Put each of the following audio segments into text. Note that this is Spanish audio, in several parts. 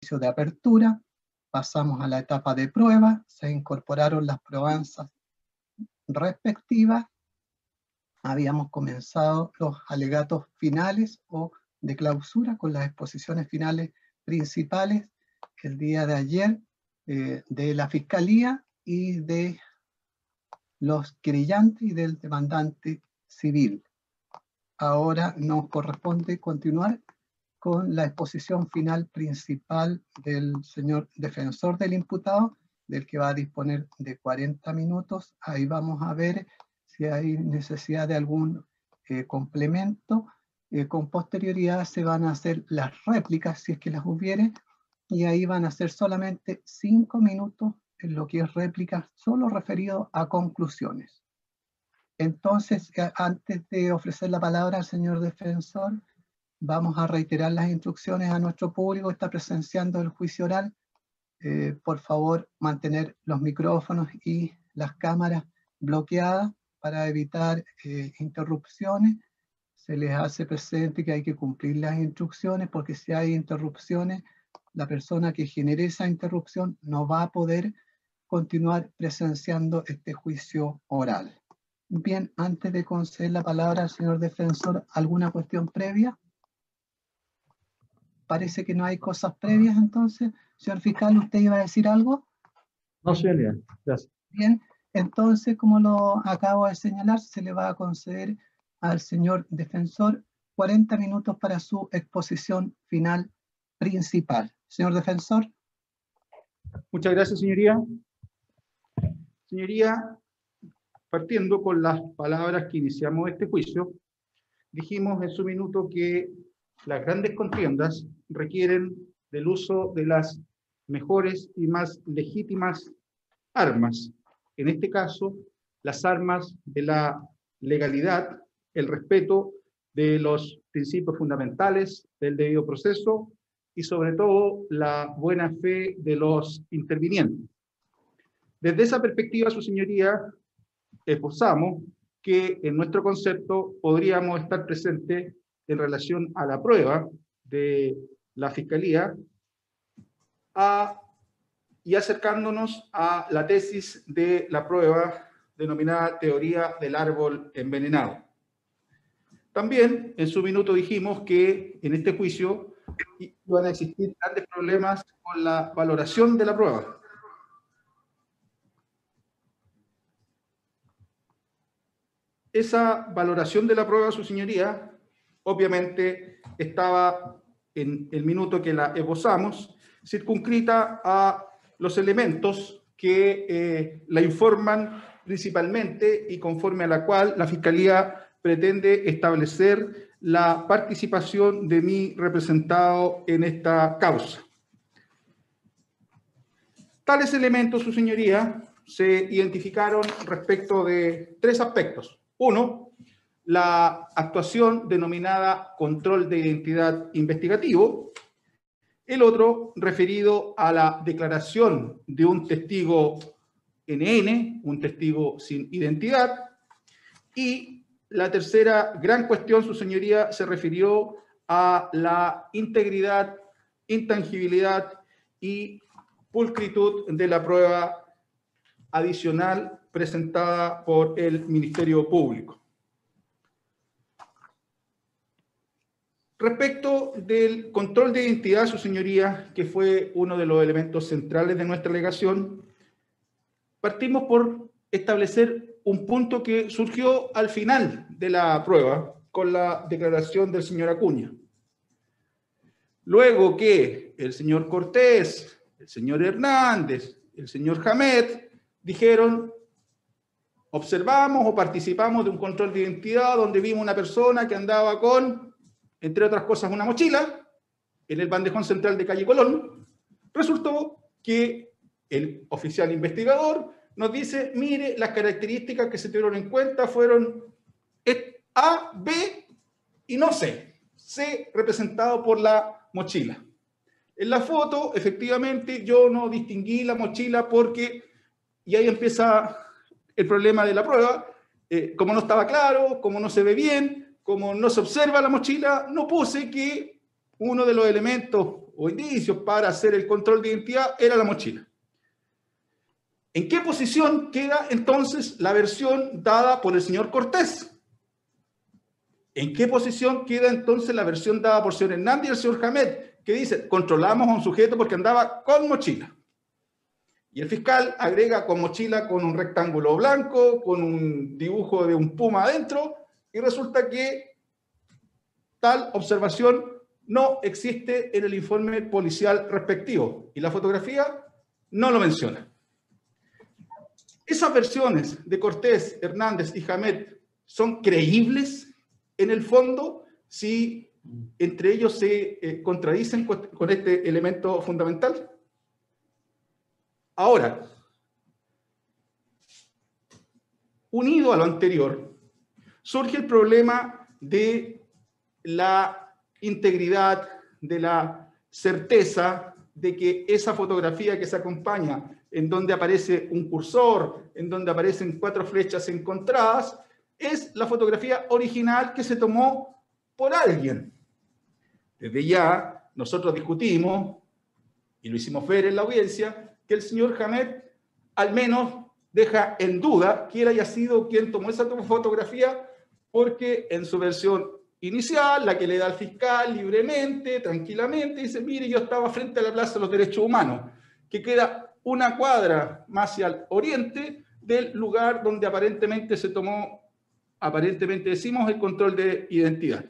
de apertura, pasamos a la etapa de prueba, se incorporaron las probanzas respectivas, habíamos comenzado los alegatos finales o de clausura con las exposiciones finales principales el día de ayer eh, de la Fiscalía y de los querellantes y del demandante civil. Ahora nos corresponde continuar con la exposición final principal del señor defensor del imputado, del que va a disponer de 40 minutos. Ahí vamos a ver si hay necesidad de algún eh, complemento. Eh, con posterioridad se van a hacer las réplicas, si es que las hubiere, y ahí van a ser solamente cinco minutos en lo que es réplica, solo referido a conclusiones. Entonces, eh, antes de ofrecer la palabra al señor defensor, vamos a reiterar las instrucciones a nuestro público que está presenciando el juicio oral. Eh, por favor, mantener los micrófonos y las cámaras bloqueadas para evitar eh, interrupciones. Se les hace presente que hay que cumplir las instrucciones porque si hay interrupciones, la persona que genere esa interrupción no va a poder continuar presenciando este juicio oral. Bien, antes de conceder la palabra al señor defensor, ¿alguna cuestión previa? Parece que no hay cosas previas entonces. Señor fiscal, ¿usted iba a decir algo? No, señoría. Gracias. Bien, entonces, como lo acabo de señalar, se le va a conceder al señor defensor 40 minutos para su exposición final principal. Señor defensor. Muchas gracias, señoría. Señoría, partiendo con las palabras que iniciamos este juicio, dijimos en su minuto que las grandes contiendas requieren del uso de las mejores y más legítimas armas. En este caso, las armas de la legalidad, el respeto de los principios fundamentales del debido proceso y sobre todo la buena fe de los intervinientes. Desde esa perspectiva, su señoría, esposamos que en nuestro concepto podríamos estar presentes en relación a la prueba de la Fiscalía y acercándonos a la tesis de la prueba denominada teoría del árbol envenenado. También en su minuto dijimos que en este juicio iban a existir grandes problemas con la valoración de la prueba. Esa valoración de la prueba, su señoría, obviamente estaba en el minuto que la esbozamos, circunscrita a los elementos que eh, la informan principalmente y conforme a la cual la Fiscalía pretende establecer la participación de mi representado en esta causa. Tales elementos, su señoría, se identificaron respecto de tres aspectos. Uno, la actuación denominada control de identidad investigativo. El otro, referido a la declaración de un testigo NN, un testigo sin identidad. Y la tercera gran cuestión, su señoría, se refirió a la integridad, intangibilidad y pulcritud de la prueba adicional presentada por el Ministerio Público. Respecto del control de identidad, su señoría, que fue uno de los elementos centrales de nuestra alegación, partimos por establecer un punto que surgió al final de la prueba con la declaración del señor Acuña. Luego que el señor Cortés, el señor Hernández, el señor Jamet dijeron, observamos o participamos de un control de identidad donde vimos una persona que andaba con, entre otras cosas, una mochila en el bandejón central de calle Colón, resultó que el oficial investigador nos dice, mire, las características que se tuvieron en cuenta fueron A, B y no C. C representado por la mochila. En la foto, efectivamente, yo no distinguí la mochila porque, y ahí empieza el problema de la prueba, eh, como no estaba claro, como no se ve bien, como no se observa la mochila, no puse que uno de los elementos o indicios para hacer el control de identidad era la mochila. ¿En qué posición queda entonces la versión dada por el señor Cortés? ¿En qué posición queda entonces la versión dada por el señor Hernández y el señor Hamed, que dice, controlamos a un sujeto porque andaba con mochila? Y el fiscal agrega con mochila con un rectángulo blanco, con un dibujo de un puma adentro, y resulta que tal observación no existe en el informe policial respectivo. Y la fotografía no lo menciona. ¿Esas versiones de Cortés, Hernández y Jamet son creíbles en el fondo si entre ellos se eh, contradicen con este elemento fundamental? Ahora, unido a lo anterior, surge el problema de la integridad, de la certeza de que esa fotografía que se acompaña en donde aparece un cursor, en donde aparecen cuatro flechas encontradas, es la fotografía original que se tomó por alguien. Desde ya, nosotros discutimos, y lo hicimos ver en la audiencia, que el señor Hamed al menos deja en duda quién haya sido quien tomó esa fotografía, porque en su versión inicial, la que le da al fiscal libremente, tranquilamente, dice, mire, yo estaba frente a la Plaza de los Derechos Humanos, que queda una cuadra más hacia el oriente del lugar donde aparentemente se tomó, aparentemente decimos, el control de identidad.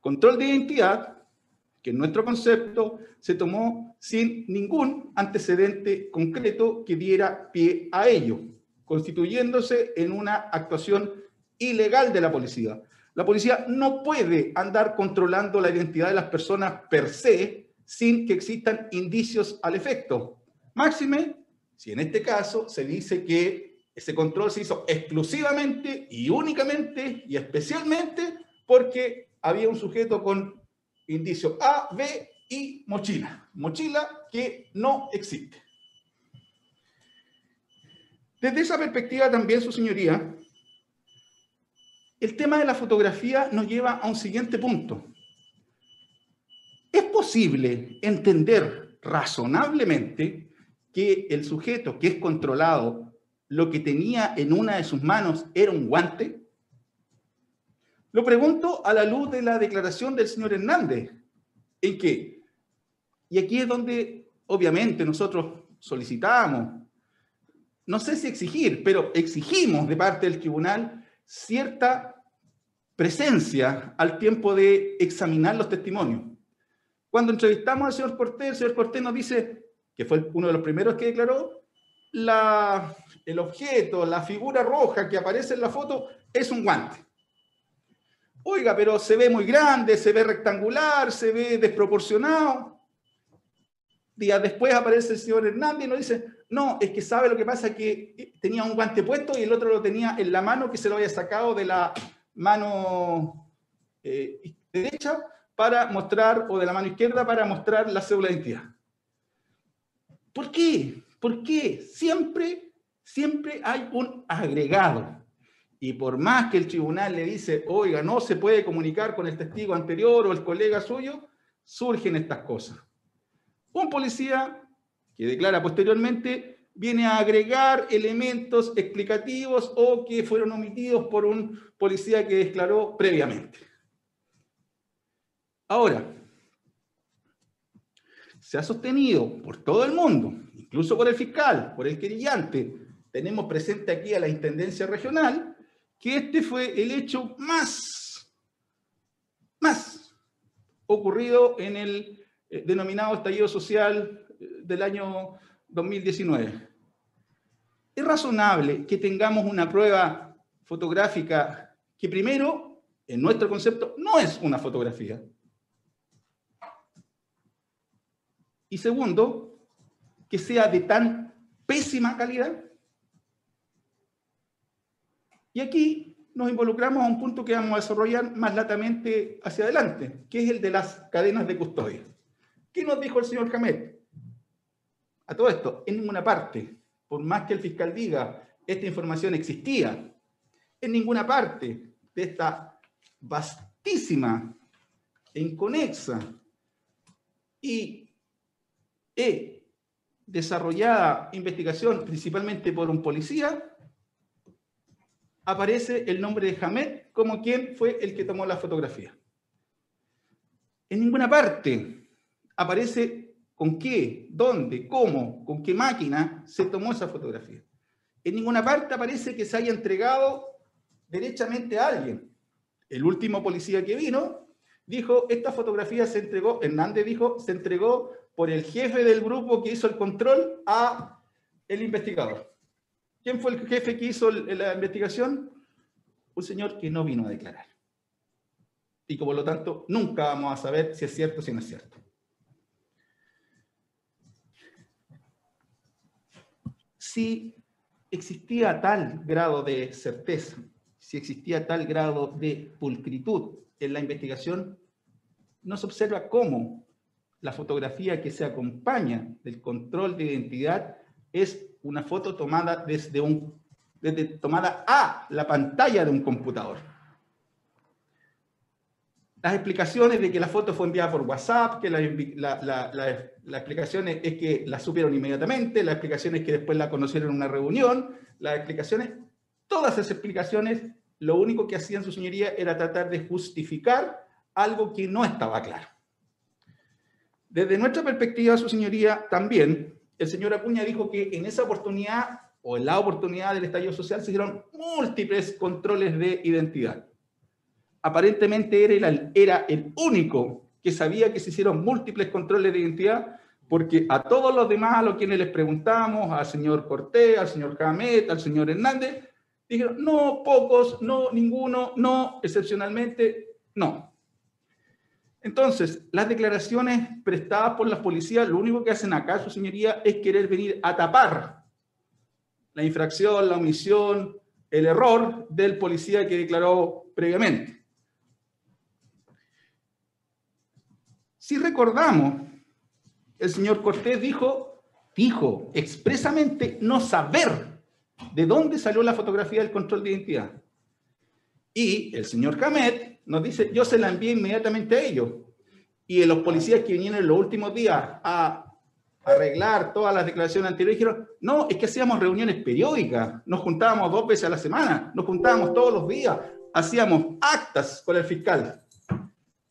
Control de identidad, que en nuestro concepto se tomó sin ningún antecedente concreto que diera pie a ello, constituyéndose en una actuación ilegal de la policía. La policía no puede andar controlando la identidad de las personas per se, sin que existan indicios al efecto. Máxime, si en este caso se dice que ese control se hizo exclusivamente y únicamente y especialmente porque había un sujeto con indicio A, B y mochila. Mochila que no existe. Desde esa perspectiva también, su señoría, el tema de la fotografía nos lleva a un siguiente punto. ¿Es posible entender razonablemente que el sujeto que es controlado lo que tenía en una de sus manos era un guante? Lo pregunto a la luz de la declaración del señor Hernández, en que, y aquí es donde obviamente nosotros solicitamos, no sé si exigir, pero exigimos de parte del tribunal cierta presencia al tiempo de examinar los testimonios. Cuando entrevistamos al señor Cortés, el señor Cortés nos dice, que fue uno de los primeros que declaró, la, el objeto, la figura roja que aparece en la foto es un guante. Oiga, pero se ve muy grande, se ve rectangular, se ve desproporcionado. Días después aparece el señor Hernández y nos dice, no, es que sabe lo que pasa, que tenía un guante puesto y el otro lo tenía en la mano que se lo había sacado de la mano eh, derecha para mostrar, o de la mano izquierda para mostrar la cédula de identidad. ¿Por qué? ¿Por qué? Siempre, siempre hay un agregado. Y por más que el tribunal le dice, oiga, no se puede comunicar con el testigo anterior o el colega suyo, surgen estas cosas. Un policía que declara posteriormente viene a agregar elementos explicativos o que fueron omitidos por un policía que declaró previamente. Ahora, se ha sostenido por todo el mundo, incluso por el fiscal, por el querellante, tenemos presente aquí a la Intendencia Regional, que este fue el hecho más, más ocurrido en el eh, denominado estallido social del año 2019. Es razonable que tengamos una prueba fotográfica que primero, en nuestro concepto, no es una fotografía, Y segundo, que sea de tan pésima calidad. Y aquí nos involucramos a un punto que vamos a desarrollar más latamente hacia adelante, que es el de las cadenas de custodia. ¿Qué nos dijo el señor Jamet? A todo esto, en ninguna parte, por más que el fiscal diga, esta información existía, en ninguna parte de esta vastísima e inconexa y he desarrollada investigación principalmente por un policía, aparece el nombre de Hamed como quien fue el que tomó la fotografía. En ninguna parte aparece con qué, dónde, cómo, con qué máquina se tomó esa fotografía. En ninguna parte aparece que se haya entregado derechamente a alguien. El último policía que vino dijo, esta fotografía se entregó, Hernández dijo, se entregó por el jefe del grupo que hizo el control a el investigador. ¿Quién fue el jefe que hizo la investigación? Un señor que no vino a declarar. Y por lo tanto, nunca vamos a saber si es cierto o si no es cierto. Si existía tal grado de certeza, si existía tal grado de pulcritud en la investigación, no se observa cómo la fotografía que se acompaña del control de identidad es una foto tomada desde un desde tomada a la pantalla de un computador. Las explicaciones de que la foto fue enviada por WhatsApp, que la, la, la, explicación es, que la supieron inmediatamente, la explicación es que después la conocieron en una reunión, las explicaciones, todas esas explicaciones, lo único que hacían su señoría era tratar de justificar algo que no estaba claro. Desde nuestra perspectiva, su señoría, también, el señor Acuña dijo que en esa oportunidad o en la oportunidad del estallido social se hicieron múltiples controles de identidad aparentemente era el, único que sabía que se hicieron múltiples controles de identidad, porque a todos los demás a los quienes les preguntamos, al señor Cortés, al señor Jamet, al señor Hernández, dijeron, no, pocos, no, ninguno, no, excepcionalmente, no. Entonces, las declaraciones prestadas por las policías, lo único que hacen acá, su señoría, es querer venir a tapar la infracción, la omisión, el error del policía que declaró previamente. Si recordamos, el señor Cortés dijo, dijo expresamente no saber de dónde salió la fotografía del control de identidad. Y el señor Camet nos dice, yo se la envié inmediatamente a ellos. Y los policías que vinieron en los últimos días a arreglar todas las declaraciones anteriores dijeron, no, es que hacíamos reuniones periódicas, nos juntábamos dos veces a la semana, nos juntábamos todos los días, hacíamos actas con el fiscal.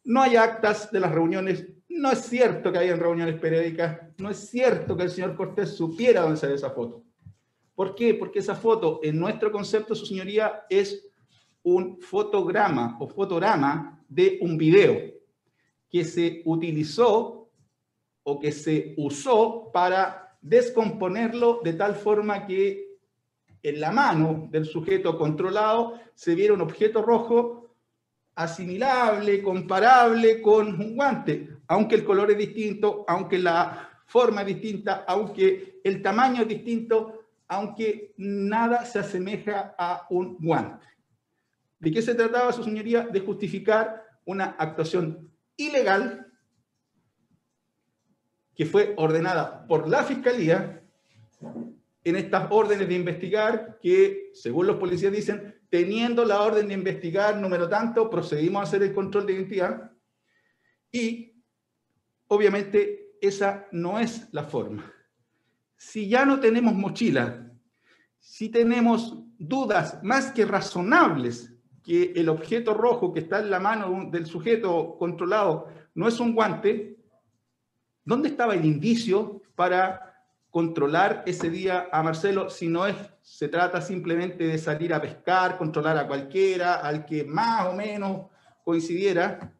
No hay actas de las reuniones. No es cierto que hayan reuniones periódicas. No es cierto que el señor Cortés supiera dónde sale esa foto. ¿Por qué? Porque esa foto, en nuestro concepto, su señoría, es un fotograma o fotograma de un video que se utilizó o que se usó para descomponerlo de tal forma que en la mano del sujeto controlado se viera un objeto rojo asimilable, comparable con un guante, aunque el color es distinto, aunque la forma es distinta, aunque el tamaño es distinto, aunque nada se asemeja a un guante. ¿De qué se trataba, su señoría? De justificar una actuación ilegal que fue ordenada por la Fiscalía en estas órdenes de investigar que, según los policías dicen, teniendo la orden de investigar número tanto, procedimos a hacer el control de identidad y obviamente esa no es la forma. Si ya no tenemos mochila, si tenemos dudas más que razonables que el objeto rojo que está en la mano del sujeto controlado no es un guante, ¿dónde estaba el indicio para controlar ese día a Marcelo si no es, se trata simplemente de salir a pescar, controlar a cualquiera, al que más o menos coincidiera,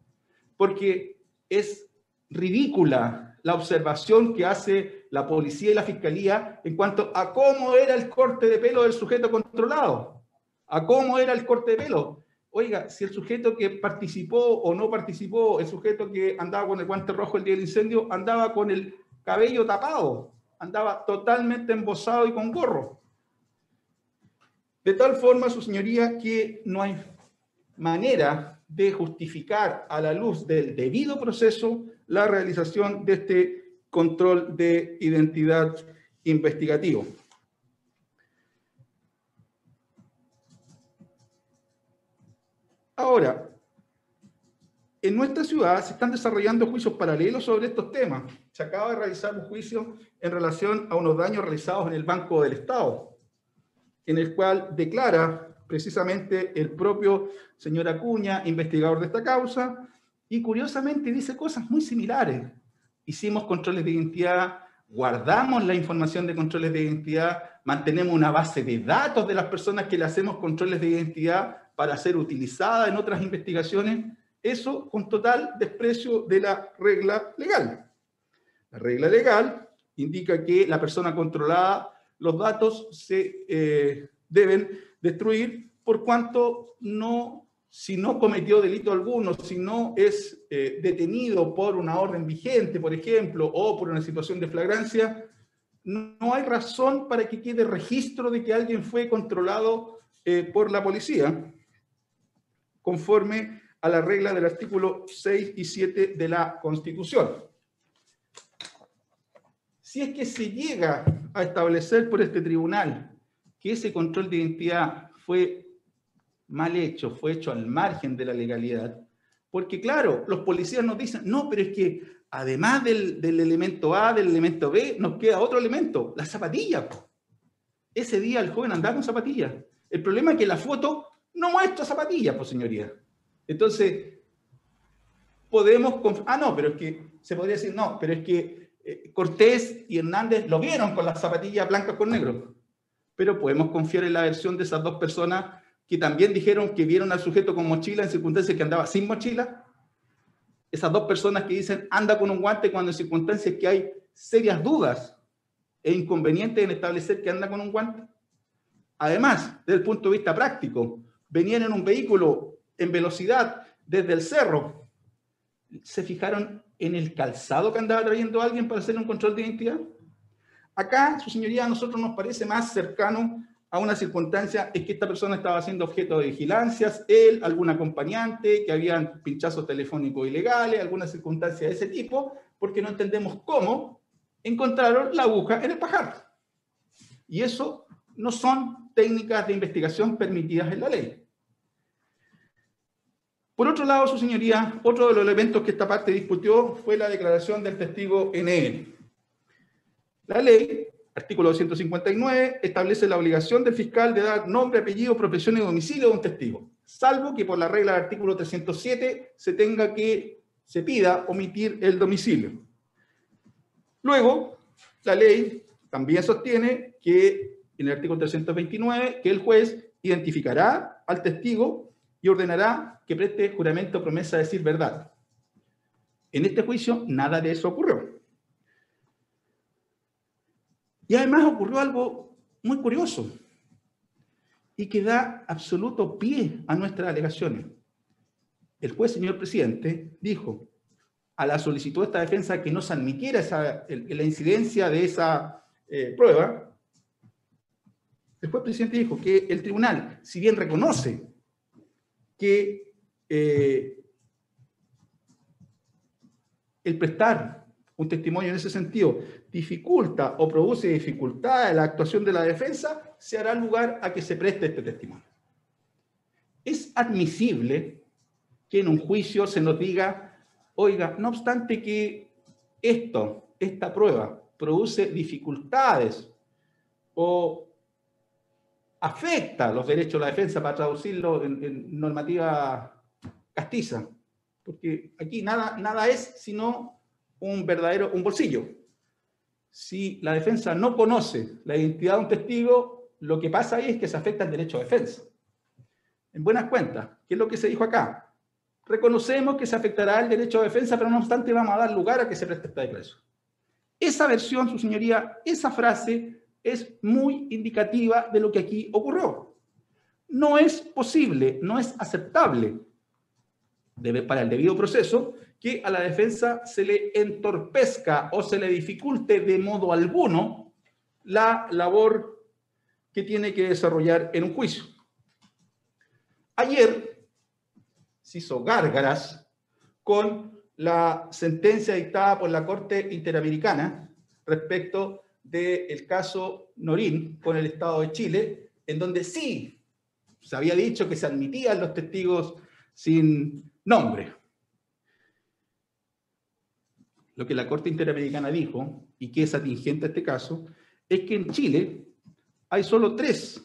porque es ridícula la observación que hace la policía y la fiscalía en cuanto a cómo era el corte de pelo del sujeto controlado, a cómo era el corte de pelo. Oiga, si el sujeto que participó o no participó, el sujeto que andaba con el guante rojo el día del incendio, andaba con el cabello tapado, andaba totalmente embosado y con gorro. De tal forma, su señoría, que no hay manera de justificar a la luz del debido proceso la realización de este control de identidad investigativo. Ahora, en nuestra ciudad se están desarrollando juicios paralelos sobre estos temas. Se acaba de realizar un juicio en relación a unos daños realizados en el Banco del Estado, en el cual declara precisamente el propio señor Acuña, investigador de esta causa, y curiosamente dice cosas muy similares. Hicimos controles de identidad, guardamos la información de controles de identidad, mantenemos una base de datos de las personas que le hacemos controles de identidad para ser utilizada en otras investigaciones, eso con total desprecio de la regla legal. La regla legal indica que la persona controlada, los datos se eh, deben destruir por cuanto no, si no cometió delito alguno, si no es eh, detenido por una orden vigente, por ejemplo, o por una situación de flagrancia, no hay razón para que quede registro de que alguien fue controlado eh, por la policía, conforme a la regla del artículo 6 y 7 de la Constitución. Si es que se llega a establecer por este tribunal que ese control de identidad fue mal hecho, fue hecho al margen de la legalidad, porque claro, los policías nos dicen, no, pero es que además del, elemento A, del elemento B, nos queda otro elemento, la zapatilla. Ese día el joven andaba con zapatillas. El problema es que la foto no muestra zapatillas, pues señoría. Entonces, podemos... Ah, no, pero es que se podría decir, no, pero es que eh, Cortés y Hernández lo vieron con las zapatillas blancas con negro. Pero podemos confiar en la versión de esas dos personas que también dijeron que vieron al sujeto con mochila en circunstancias que andaba sin mochila. Esas dos personas que dicen anda con un guante cuando en circunstancias que hay serias dudas e inconvenientes en establecer que anda con un guante. Además, desde el punto de vista práctico, venían en un vehículo en velocidad desde el cerro, ¿se fijaron en el calzado que andaba trayendo alguien para hacer un control de identidad? Acá, su señoría, a nosotros nos parece más cercano a una circunstancia es que esta persona estaba siendo objeto de vigilancias, él, algún acompañante, que habían pinchazos telefónicos ilegales, alguna circunstancia de ese tipo, porque no entendemos cómo encontraron la aguja en el pajar. Y eso no son técnicas de investigación permitidas en la ley. Por otro lado, su señoría, otro de los elementos que esta parte discutió fue la declaración del testigo NN. La ley Artículo 259 establece la obligación del fiscal de dar nombre, apellido, profesión y domicilio de un testigo, salvo que por la regla del artículo 307 se tenga que, se pida omitir el domicilio. Luego, la ley también sostiene que en el artículo 329 que el juez identificará al testigo y ordenará que preste juramento o promesa de decir verdad. En este juicio nada de eso ocurrió. Y además ocurrió algo muy curioso y que da absoluto pie a nuestras alegaciones. El juez, señor presidente, dijo a la solicitud de esta defensa que no se admitiera esa, la incidencia de esa eh, prueba, el juez presidente dijo que el tribunal, si bien reconoce que eh, el prestar un testimonio en ese sentido dificulta o produce dificultad en la actuación de la defensa, se hará lugar a que se preste este testimonio. Es admisible que en un juicio se nos diga, oiga, no obstante que esto, esta prueba, produce dificultades o afecta los derechos de la defensa, para traducirlo en, en normativa castiza, porque aquí nada, nada es sino un verdadero, un bolsillo, si la defensa no conoce la identidad de un testigo, lo que pasa ahí es que se afecta el derecho de defensa. En buenas cuentas, ¿qué es lo que se dijo acá? Reconocemos que se afectará el derecho de defensa, pero no obstante vamos a dar lugar a que se preste esta declaración. Esa versión, su señoría, esa frase es muy indicativa de lo que aquí ocurrió. No es posible, no es aceptable para el debido proceso que a la defensa se le entorpezca o se le dificulte de modo alguno la labor que tiene que desarrollar en un juicio. Ayer se hizo gárgaras con la sentencia dictada por la Corte Interamericana respecto del caso Norín con el Estado de Chile, en donde sí se había dicho que se admitían los testigos sin nombre. lo que la Corte Interamericana dijo, y que es atingente a este caso, es que en Chile hay solo tres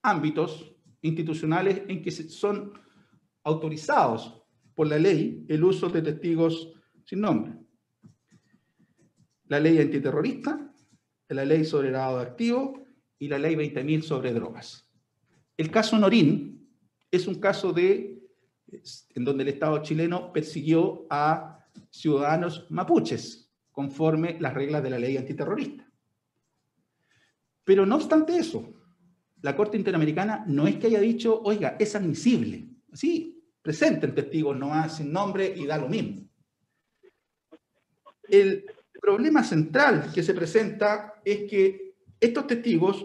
ámbitos institucionales en que son autorizados por la ley el uso de testigos sin nombre. La ley antiterrorista, la ley sobre lavado de activos y la ley 20.000 sobre drogas. El caso Norín es un caso de en donde el Estado chileno persiguió a ciudadanos mapuches conforme las reglas de la ley antiterrorista. Pero no obstante eso, la Corte Interamericana no es que haya dicho, oiga, es admisible. Sí, presenten testigos no sin nombre y da lo mismo. El problema central que se presenta es que estos testigos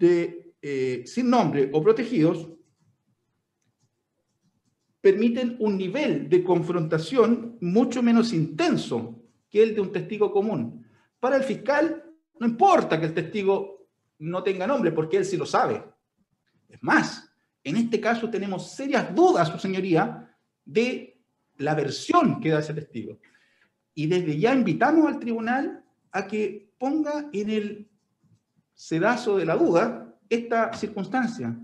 eh, sin nombre o protegidos permiten un nivel de confrontación mucho menos intenso que el de un testigo común. Para el fiscal no importa que el testigo no tenga nombre, porque él sí lo sabe. Es más, en este caso tenemos serias dudas, su señoría, de la versión que da ese testigo. Y desde ya invitamos al tribunal a que ponga en el sedazo de la duda esta circunstancia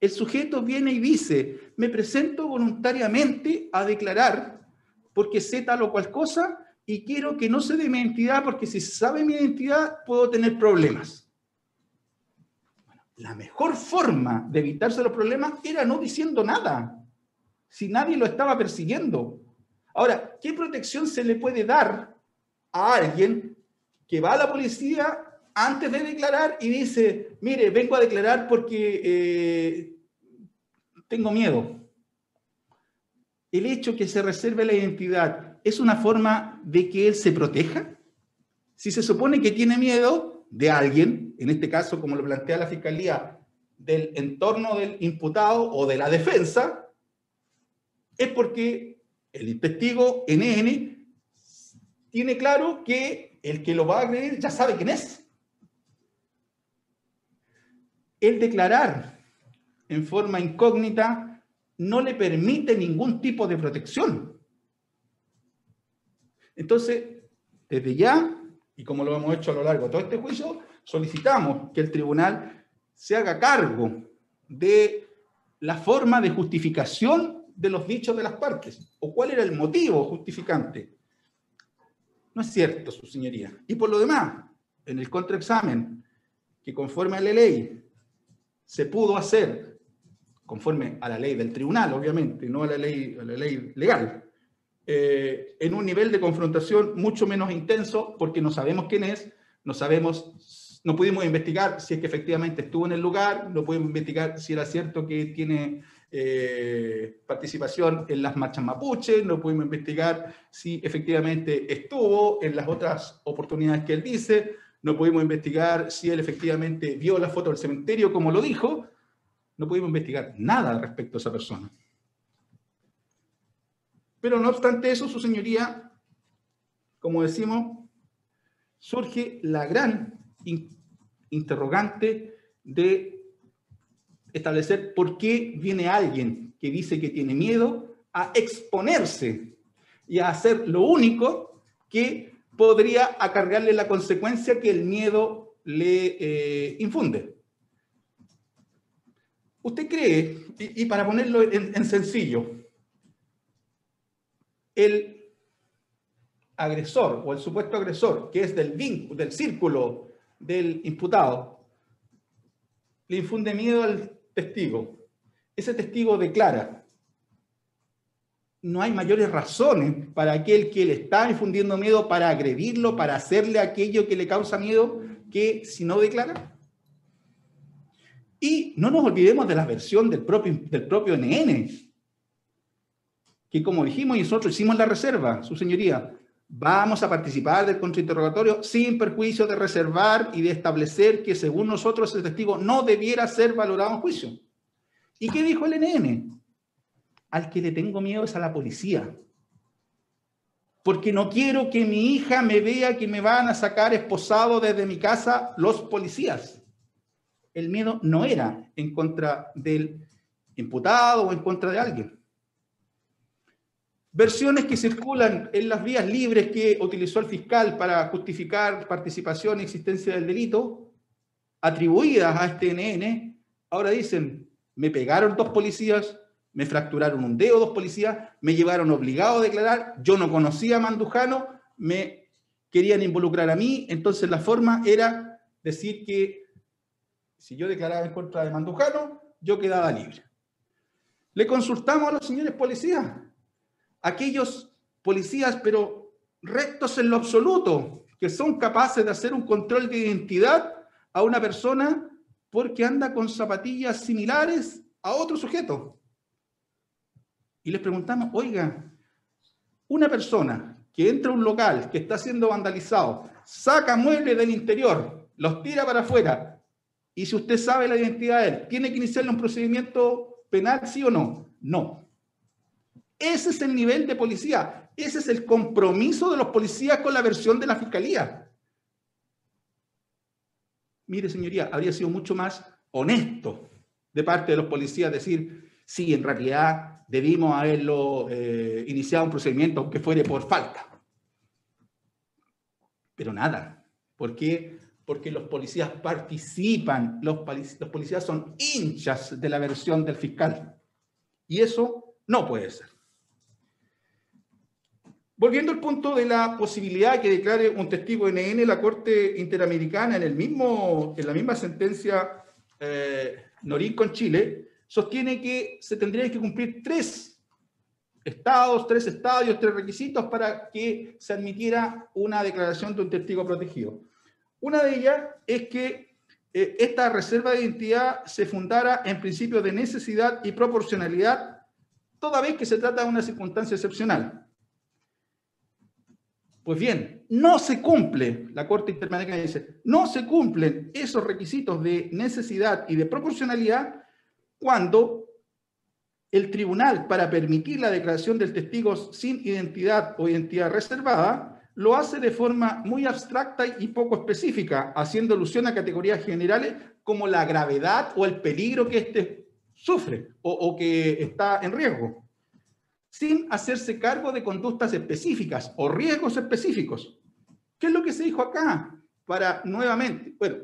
el sujeto viene y dice, me presento voluntariamente a declarar porque sé tal o cual cosa y quiero que no se dé mi identidad porque si se sabe mi identidad puedo tener problemas. la mejor forma de evitarse los problemas era no diciendo nada, si nadie lo estaba persiguiendo. Ahora, ¿qué protección se le puede dar a alguien que va a la policía antes de declarar y dice, mire, vengo a declarar porque eh, tengo miedo. El hecho que se reserve la identidad es una forma de que él se proteja. Si se supone que tiene miedo de alguien, en este caso, como lo plantea la fiscalía, del entorno del imputado o de la defensa, es porque el testigo NN tiene claro que el que lo va a agredir ya sabe quién es. el declarar en forma incógnita no le permite ningún tipo de protección. Entonces, desde ya, y como lo hemos hecho a lo largo de todo este juicio, solicitamos que el tribunal se haga cargo de la forma de justificación de los dichos de las partes, o cuál era el motivo justificante. No es cierto, su señoría. Y por lo demás, en el contraexamen, que conforme a la ley se pudo hacer, conforme a la ley del tribunal, obviamente, no a la ley, a la ley legal, eh, en un nivel de confrontación mucho menos intenso, porque no sabemos quién es, no sabemos, no pudimos investigar si es que efectivamente estuvo en el lugar, no pudimos investigar si era cierto que tiene eh, participación en las marchas mapuche, no pudimos investigar si efectivamente estuvo en las otras oportunidades que él dice, no pudimos investigar si él efectivamente vio la foto del cementerio como lo dijo, no pudimos investigar nada respecto a esa persona. Pero no obstante eso, su señoría, como decimos, surge la gran interrogante de establecer por qué viene alguien que dice que tiene miedo a exponerse y a hacer lo único que podría acargarle la consecuencia que el miedo le eh, infunde. ¿Usted cree, y, para ponerlo en, sencillo, el agresor o el supuesto agresor, que es del vínculo, del círculo del imputado, le infunde miedo al testigo. Ese testigo declara, no hay mayores razones para aquel que le está infundiendo miedo para agredirlo, para hacerle aquello que le causa miedo, que si no declara. Y no nos olvidemos de la versión del propio, del propio NN, que como dijimos y nosotros hicimos la reserva, su señoría, vamos a participar del contrainterrogatorio sin perjuicio de reservar y de establecer que según nosotros el testigo no debiera ser valorado en juicio. ¿Y qué dijo el NN? al que le tengo miedo es a la policía. Porque no quiero que mi hija me vea que me van a sacar esposado desde mi casa los policías. El miedo no era en contra del imputado o en contra de alguien. Versiones que circulan en las vías libres que utilizó el fiscal para justificar participación y existencia del delito, atribuidas a este NN, ahora dicen, me pegaron dos policías, me fracturaron un dedo dos policías, me llevaron obligado a declarar, yo no conocía a Mandujano, me querían involucrar a mí, entonces la forma era decir que si yo declaraba en contra de Mandujano, yo quedaba libre. Le consultamos a los señores policías, aquellos policías, pero rectos en lo absoluto, que son capaces de hacer un control de identidad a una persona porque anda con zapatillas similares a otro sujeto. Y les preguntamos, oiga, una persona que entra a un local que está siendo vandalizado, saca muebles del interior, los tira para afuera, y si usted sabe la identidad de él, ¿tiene que iniciarle un procedimiento penal, sí o no? No. Ese es el nivel de policía, ese es el compromiso de los policías con la versión de la fiscalía. Mire, señoría, habría sido mucho más honesto de parte de los policías decir, sí, en realidad debimos haberlo eh, iniciado un procedimiento aunque fuere por falta. Pero nada. ¿Por qué? Porque los policías participan, los, los policías son hinchas de la versión del fiscal. Y eso no puede ser. Volviendo al punto de la posibilidad que declare un testigo NN, la Corte Interamericana, en, el mismo, en la misma sentencia eh, Norín con Chile, sostiene que se tendrían que cumplir tres estados, tres estadios, tres requisitos para que se admitiera una declaración de un testigo protegido. Una de ellas es que eh, esta reserva de identidad se fundara en principios de necesidad y proporcionalidad, toda vez que se trata de una circunstancia excepcional. Pues bien, no se cumple, la Corte Interamericana dice, no se cumplen esos requisitos de necesidad y de proporcionalidad cuando el tribunal, para permitir la declaración del testigo sin identidad o identidad reservada, lo hace de forma muy abstracta y poco específica, haciendo alusión a categorías generales como la gravedad o el peligro que éste sufre o, o que está en riesgo sin hacerse cargo de conductas específicas o riesgos específicos. ¿Qué es lo que se dijo acá? Para nuevamente, bueno,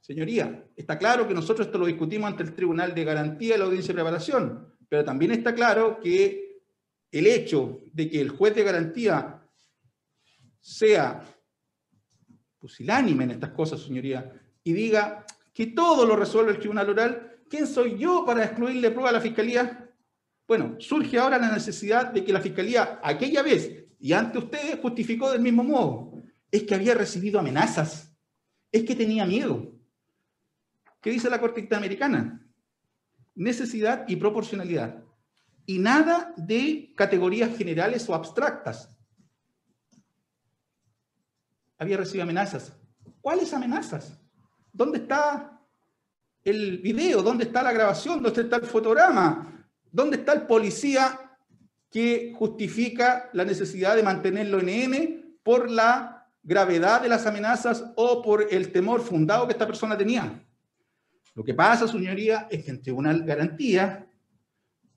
señoría, está claro que nosotros esto lo discutimos ante el Tribunal de Garantía y la Audiencia de Preparación, pero también está claro que el hecho de que el juez de garantía sea pusilánime en estas cosas, señoría, y diga que todo lo resuelve el Tribunal Oral, ¿quién soy yo para excluirle prueba a la Fiscalía? Bueno, surge ahora la necesidad de que la Fiscalía, aquella vez y ante ustedes, justificó del mismo modo. Es que había recibido amenazas. Es que tenía miedo. ¿Qué dice la Corte Interamericana? Necesidad y proporcionalidad. Y nada de categorías generales o abstractas. Había recibido amenazas. ¿Cuáles amenazas? ¿Dónde está el video? ¿Dónde está la grabación? ¿Dónde está el fotograma? ¿Dónde está el policía que justifica la necesidad de mantenerlo en N por la gravedad de las amenazas o por el temor fundado que esta persona tenía? Lo que pasa, señoría, es que en Tribunal Garantía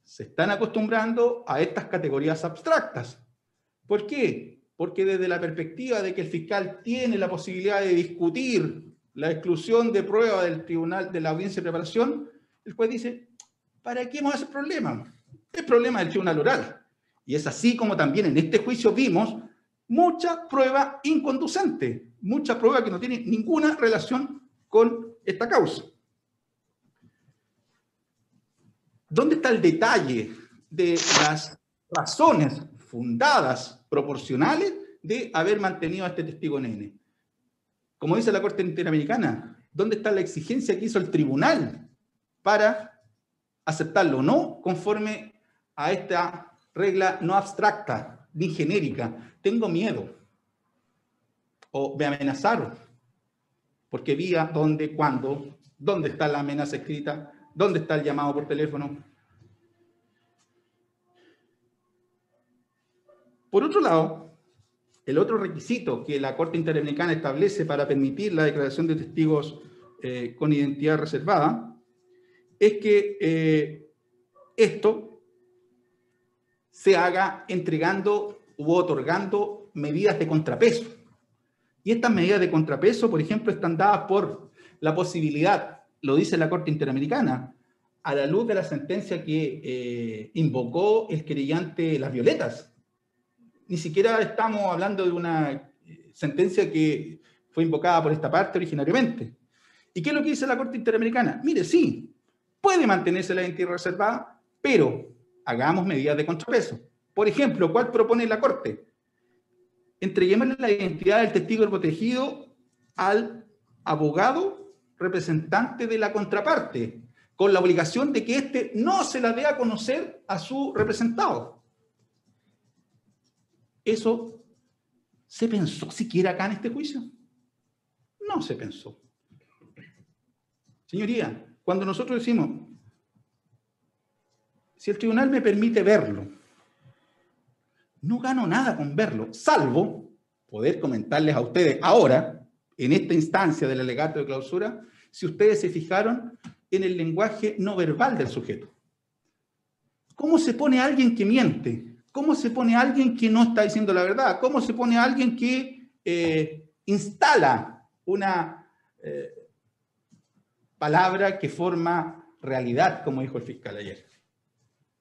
se están acostumbrando a estas categorías abstractas. ¿Por qué? Porque desde la perspectiva de que el fiscal tiene la posibilidad de discutir la exclusión de prueba del tribunal de la audiencia de preparación, el juez dice, ¿para qué hemos ese problema? Es problema del tribunal oral. Y es así como también en este juicio vimos mucha prueba inconducente, mucha prueba que no tiene ninguna relación con esta causa. ¿Dónde está el detalle de las razones fundadas, proporcionales, de haber mantenido a este testigo N? Como dice la Corte Interamericana, ¿dónde está la exigencia que hizo el tribunal para aceptarlo o no, conforme a esta regla no abstracta ni genérica. Tengo miedo o me amenazaron porque vi a dónde, cuándo, dónde está la amenaza escrita, dónde está el llamado por teléfono. Por otro lado, el otro requisito que la Corte Interamericana establece para permitir la declaración de testigos eh, con identidad reservada es que eh, esto se haga entregando u otorgando medidas de contrapeso. Y estas medidas de contrapeso, por ejemplo, están dadas por la posibilidad, lo dice la Corte Interamericana, a la luz de la sentencia que eh, invocó el querellante Las Violetas. Ni siquiera estamos hablando de una eh, sentencia que fue invocada por esta parte originariamente. ¿Y qué es lo que dice la Corte Interamericana? Mire, sí, puede mantenerse la identidad reservada, pero hagamos medidas de contrapeso. Por ejemplo, ¿cuál propone la Corte? Entreguémosle la identidad del testigo protegido al abogado representante de la contraparte, con la obligación de que éste no se la dé a conocer a su representado. ¿Eso se pensó siquiera acá en este juicio? No se pensó. Señoría, cuando nosotros decimos, si el tribunal me permite verlo, no gano nada con verlo, salvo poder comentarles a ustedes ahora, en esta instancia del alegato de clausura, si ustedes se fijaron en el lenguaje no verbal del sujeto. ¿Cómo se pone alguien que miente? ¿Cómo se pone alguien que no está diciendo la verdad? ¿Cómo se pone alguien que eh, instala una eh, palabra que forma realidad, como dijo el fiscal ayer?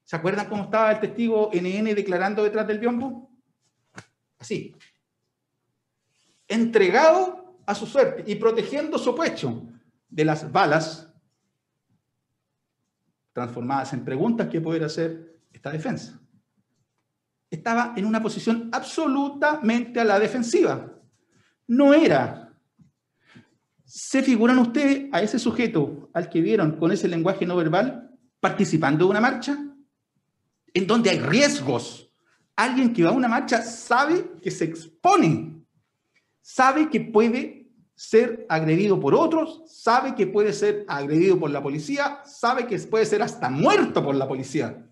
¿Se acuerdan cómo estaba el testigo NN declarando detrás del biombo? Así. Entregado a su suerte y protegiendo su pecho de las balas transformadas en preguntas que pudiera hacer esta defensa. Estaba en una posición absolutamente a la defensiva. No era. ¿Se figuran ustedes a ese sujeto al que vieron con ese lenguaje no verbal participando de una marcha? en donde hay riesgos. Alguien que va a una marcha sabe que se expone, sabe que puede ser agredido por otros, sabe que puede ser agredido por la policía, sabe que puede ser hasta muerto por la policía.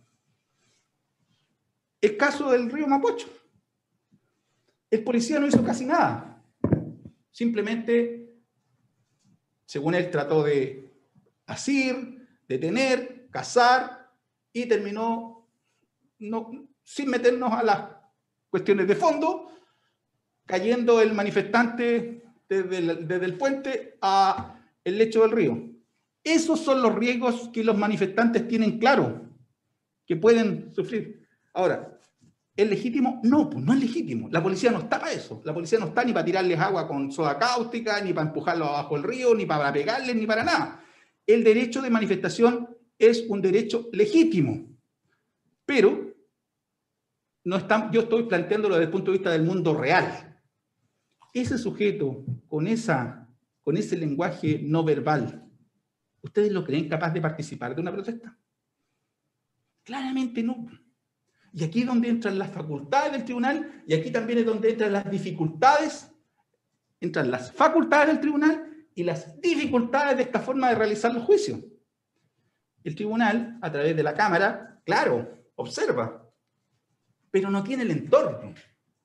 El caso del río Mapocho. El policía no hizo casi nada. Simplemente, según él, trató de asir, detener, cazar y terminó sin meternos a las cuestiones de fondo, cayendo el manifestante desde el, desde el puente a el lecho del río. Esos son los riesgos que los manifestantes tienen claro, que pueden sufrir. Ahora, ¿es legítimo? No, pues no es legítimo. La policía no está para eso. La policía no está ni para tirarles agua con soda cáustica, ni para empujarlos abajo del río, ni para pegarles, ni para nada. El derecho de manifestación es un derecho legítimo. Pero no yo estoy planteándolo desde el punto de vista del mundo real. Ese sujeto con, esa, con ese lenguaje no verbal, ¿ustedes lo creen capaz de participar de una protesta? Claramente no. Y aquí es donde entran las facultades del tribunal y aquí también es donde entran las dificultades, entran las facultades del tribunal y las dificultades de esta forma de realizar los juicios. El tribunal, a través de la Cámara, claro, observa, pero no tiene el entorno.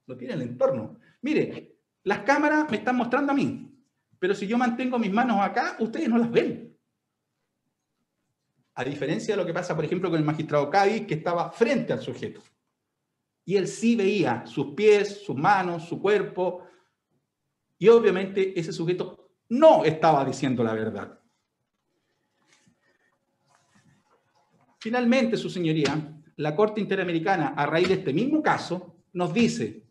No tiene el entorno. Mire, las cámaras me están mostrando a mí, pero si yo mantengo mis manos acá, ustedes no las ven. A diferencia de lo que pasa, por ejemplo, con el magistrado Cádiz, que estaba frente al sujeto. Y él sí veía sus pies, sus manos, su cuerpo. Y obviamente ese sujeto no estaba diciendo la verdad. Finalmente, su señoría, la Corte Interamericana, a raíz de este mismo caso, nos dice,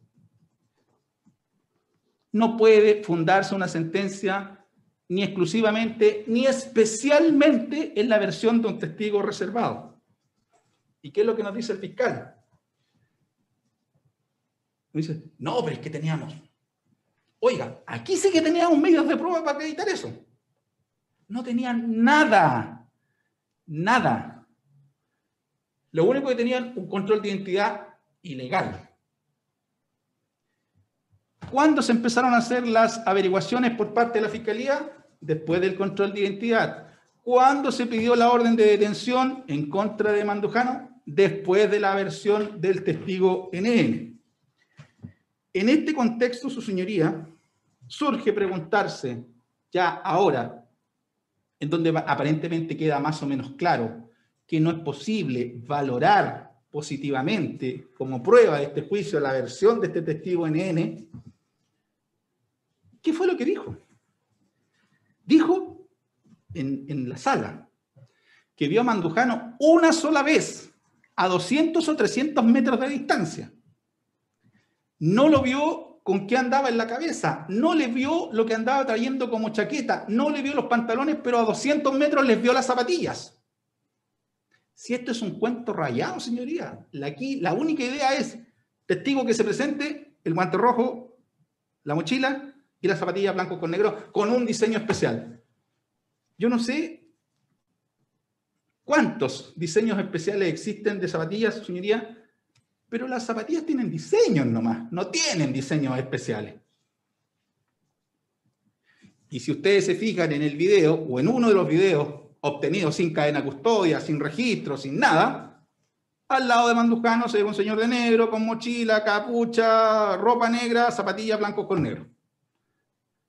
no puede fundarse una sentencia ni exclusivamente ni especialmente en la versión de un testigo reservado. ¿Y qué es lo que nos dice el fiscal? dice, no, pero es que teníamos. Oiga, aquí sí que teníamos medios de prueba para acreditar eso. No tenían nada, nada. Lo único que tenían un control de identidad ilegal. ¿Cuándo se empezaron a hacer las averiguaciones por parte de la Fiscalía? Después del control de identidad. ¿Cuándo se pidió la orden de detención en contra de Mandujano? Después de la versión del testigo NN. En este contexto, su señoría, surge preguntarse, ya ahora, en donde aparentemente queda más o menos claro que no es posible valorar positivamente como prueba de este juicio la versión de este testigo NN, ¿qué fue lo que dijo? Dijo en, en la sala que vio a Mandujano una sola vez a 200 o 300 metros de distancia. No lo vio con qué andaba en la cabeza, no le vio lo que andaba trayendo como chaqueta, no le vio los pantalones, pero a 200 metros les vio las zapatillas. Si esto es un cuento rayado, señoría, aquí la única idea es testigo que se presente, el guante rojo, la mochila y la zapatilla blanco con negro con un diseño especial. Yo no sé cuántos diseños especiales existen de zapatillas, señoría, pero las zapatillas tienen diseños nomás, no tienen diseños especiales. Y si ustedes se fijan en el video o en uno de los videos obtenido sin cadena custodia, sin registro, sin nada, al lado de Mandujano se ve un señor de negro con mochila, capucha, ropa negra, zapatillas blancos con negro.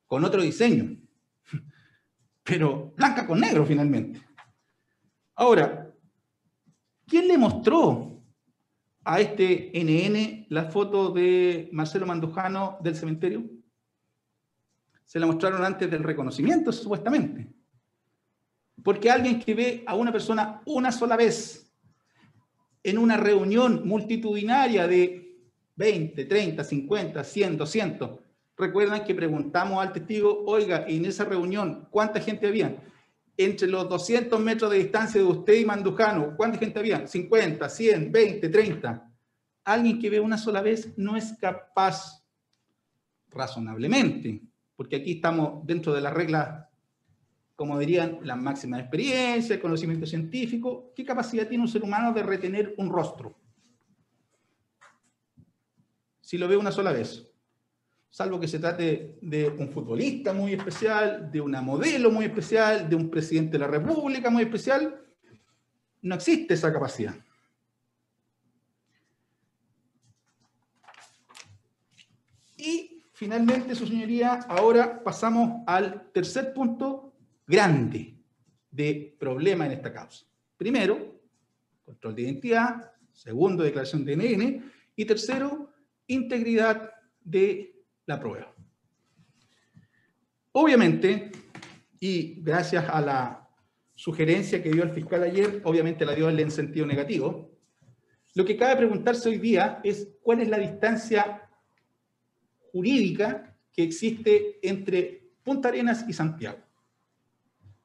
Con otro diseño. Pero blanca con negro finalmente. Ahora, ¿quién le mostró a este NN la foto de Marcelo Mandujano del cementerio? Se la mostraron antes del reconocimiento, supuestamente. Porque alguien que ve a una persona una sola vez en una reunión multitudinaria de 20, 30, 50, 100, 200, recuerdan que preguntamos al testigo, oiga, en esa reunión, ¿cuánta gente había? Entre los 200 metros de distancia de usted y Mandujano, ¿cuánta gente había? 50, 100, 20, 30. Alguien que ve una sola vez no es capaz, razonablemente, porque aquí estamos dentro de las reglas como dirían, la máxima experiencia, el conocimiento científico, ¿qué capacidad tiene un ser humano de retener un rostro? Si lo ve una sola vez, salvo que se trate de un futbolista muy especial, de una modelo muy especial, de un presidente de la República muy especial, no existe esa capacidad. Y finalmente, su señoría, ahora pasamos al tercer punto grande de problema en esta causa. Primero, control de identidad. Segundo, declaración de NN. Y tercero, integridad de la prueba. Obviamente, y gracias a la sugerencia que dio el fiscal ayer, obviamente la dio en sentido negativo, lo que cabe preguntarse hoy día es cuál es la distancia jurídica que existe entre Punta Arenas y Santiago.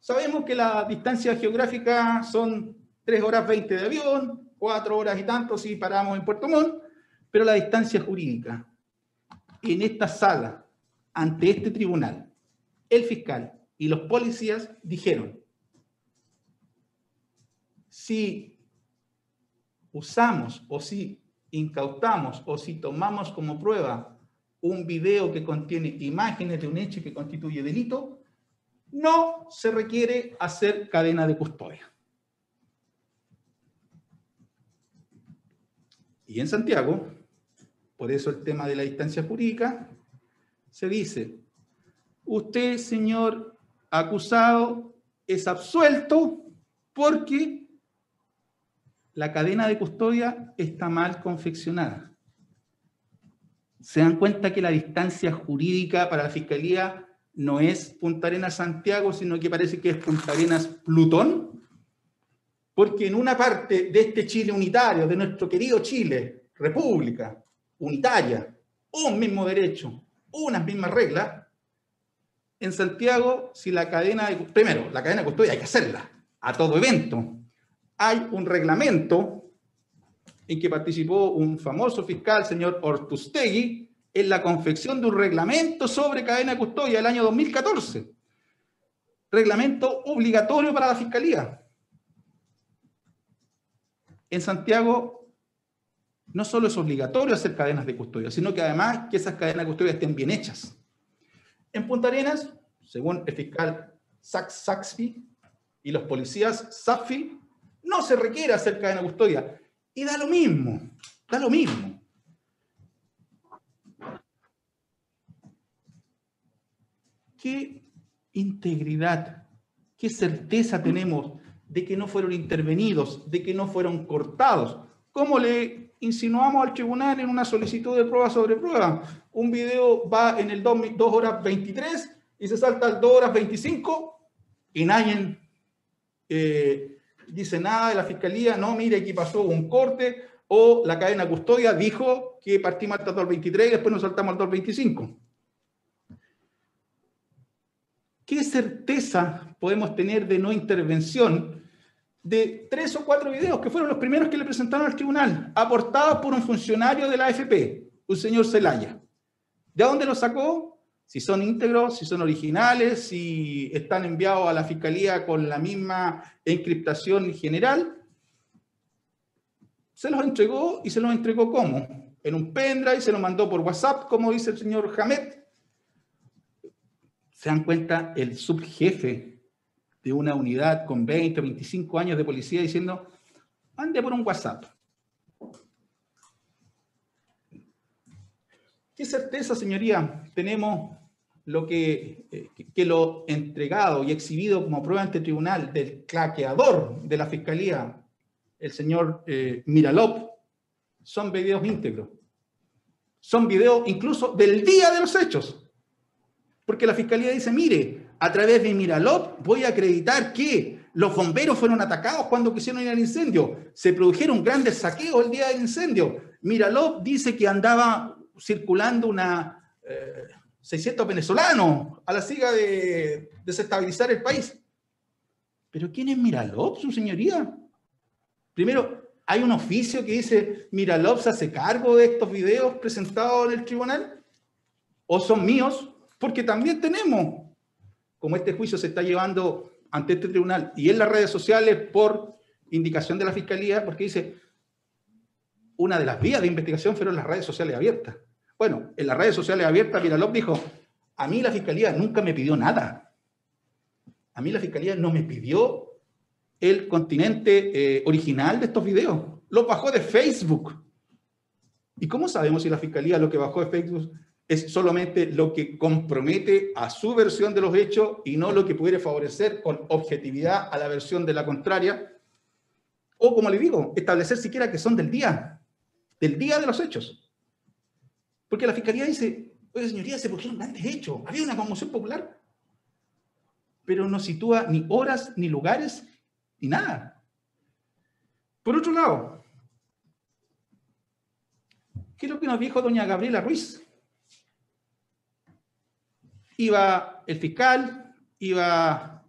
Sabemos que la distancia geográfica son 3 horas 20 de avión, 4 horas y tanto si paramos en Puerto Montt, pero la distancia jurídica en esta sala, ante este tribunal, el fiscal y los policías dijeron, si usamos o si incautamos o si tomamos como prueba un video que contiene imágenes de un hecho que constituye delito, no se requiere hacer cadena de custodia. Y en Santiago, por eso el tema de la distancia jurídica, se dice, usted, señor acusado, es absuelto porque la cadena de custodia está mal confeccionada. Se dan cuenta que la distancia jurídica para la Fiscalía no es Punta Arenas Santiago, sino que parece que es Punta Arenas Plutón, porque en una parte de este Chile unitario, de nuestro querido Chile, república unitaria, un mismo derecho, unas mismas reglas, en Santiago, si la cadena de, primero, la cadena de custodia hay que hacerla a todo evento. Hay un reglamento en que participó un famoso fiscal, señor Ortustegui, en la confección de un reglamento sobre cadena de custodia del año 2014. Reglamento obligatorio para la Fiscalía. En Santiago no solo es obligatorio hacer cadenas de custodia, sino que además que esas cadenas de custodia estén bien hechas. En Punta Arenas, según el fiscal Sachs Saxby y los policías Safi, no se requiere hacer cadena de custodia. Y da lo mismo, da lo mismo. ¿Qué integridad, qué certeza tenemos de que no fueron intervenidos, de que no fueron cortados? ¿Cómo le insinuamos al tribunal en una solicitud de prueba sobre prueba? Un video va en el 2, horas 23 y se salta al 2 horas 25 y nadie eh, dice nada de la fiscalía. No, mire, aquí pasó un corte o la cadena custodia dijo que partimos hasta el 223 y después nos saltamos al 225. ¿Qué certeza podemos tener de no intervención de tres o cuatro videos que fueron los primeros que le presentaron al tribunal, aportados por un funcionario de la AFP, un señor Celaya? ¿De dónde los sacó? Si son íntegros, si son originales, si están enviados a la fiscalía con la misma encriptación general. Se los entregó y se los entregó ¿cómo? En un pendrive, se lo mandó por WhatsApp, como dice el señor Hamed se dan cuenta el subjefe de una unidad con 20 o 25 años de policía diciendo, ande por un WhatsApp. ¿Qué certeza, señoría, tenemos lo que, eh, que lo entregado y exhibido como prueba ante el tribunal del claqueador de la fiscalía, el señor eh, Miralop, son videos íntegros? Son videos incluso del día de los hechos. Porque la fiscalía dice, mire, a través de Miralop voy a acreditar que los bomberos fueron atacados cuando quisieron ir al incendio. Se produjeron grandes saqueos el día del incendio. Miralop dice que andaba circulando una 600 eh, venezolanos a la siga de desestabilizar el país. Pero ¿quién es Miralop, su señoría? Primero, hay un oficio que dice Miralop se hace cargo de estos videos presentados en el tribunal. ¿O son míos? Porque también tenemos, como este juicio se está llevando ante este tribunal y en las redes sociales por indicación de la Fiscalía, porque dice, una de las vías de investigación fueron las redes sociales abiertas. Bueno, en las redes sociales abiertas, Miralop dijo, a mí la Fiscalía nunca me pidió nada. A mí la Fiscalía no me pidió el continente eh, original de estos videos. Lo bajó de Facebook. ¿Y cómo sabemos si la Fiscalía lo que bajó de Facebook es solamente lo que compromete a su versión de los hechos y no lo que pudiera favorecer con objetividad a la versión de la contraria. O, como le digo, establecer siquiera que son del día, del día de los hechos. Porque la fiscalía dice, oye, señoría, se produjeron grandes hechos, había una conmoción popular, pero no sitúa ni horas, ni lugares, ni nada. Por otro lado, ¿qué es lo que nos dijo doña Gabriela Ruiz? Iba el fiscal, iba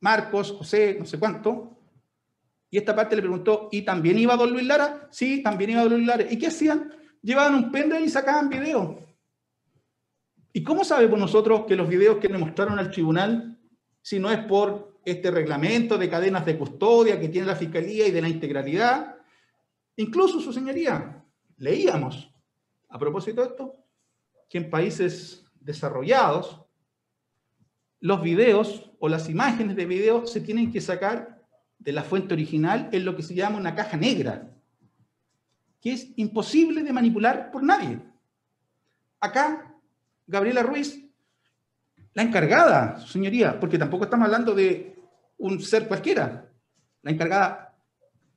Marcos, José, no sé cuánto, y esta parte le preguntó, ¿y también iba don Luis Lara? Sí, también iba don Luis Lara. ¿Y qué hacían? Llevaban un pendrive y sacaban videos. ¿Y cómo sabemos nosotros que los videos que le mostraron al tribunal, si no es por este reglamento de cadenas de custodia que tiene la Fiscalía y de la integralidad? Incluso, su señoría, leíamos, a propósito de esto, que en países desarrollados, los videos o las imágenes de video se tienen que sacar de la fuente original en lo que se llama una caja negra, que es imposible de manipular por nadie. Acá, Gabriela Ruiz, la encargada, señoría, porque tampoco estamos hablando de un ser cualquiera, la encargada,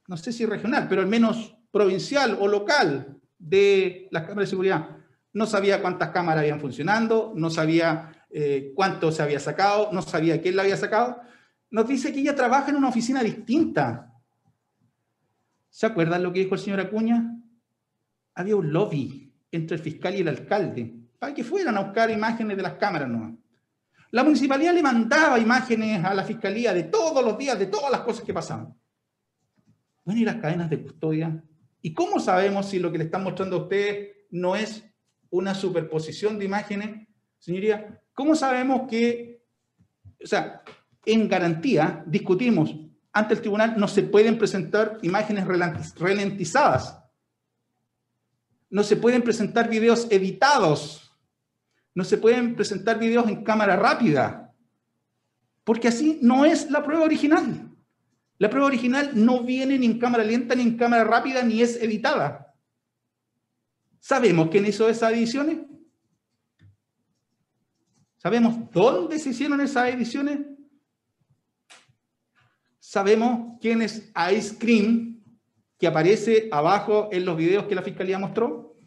no sé si regional, pero al menos provincial o local de las cámaras de seguridad, no sabía cuántas cámaras habían funcionando, no sabía eh, cuánto se había sacado, no sabía quién la había sacado. Nos dice que ella trabaja en una oficina distinta. ¿Se acuerdan lo que dijo el señor Acuña? Había un lobby entre el fiscal y el alcalde para que fueran a buscar imágenes de las cámaras. ¿no? La municipalidad le mandaba imágenes a la fiscalía de todos los días, de todas las cosas que pasaban. Bueno, y las cadenas de custodia. ¿Y cómo sabemos si lo que le están mostrando a ustedes no es una superposición de imágenes, señoría, ¿cómo sabemos que, o sea, en garantía discutimos ante el tribunal no se pueden presentar imágenes ralentizadas, no se pueden presentar videos editados, no se pueden presentar videos en cámara rápida, porque así no es la prueba original. La prueba original no viene ni en cámara lenta, ni en cámara rápida, ni es editada. ¿Sabemos quién hizo esas ediciones? ¿Sabemos dónde se hicieron esas ediciones? ¿Sabemos quién es Ice Cream que aparece abajo en los videos que la Fiscalía mostró?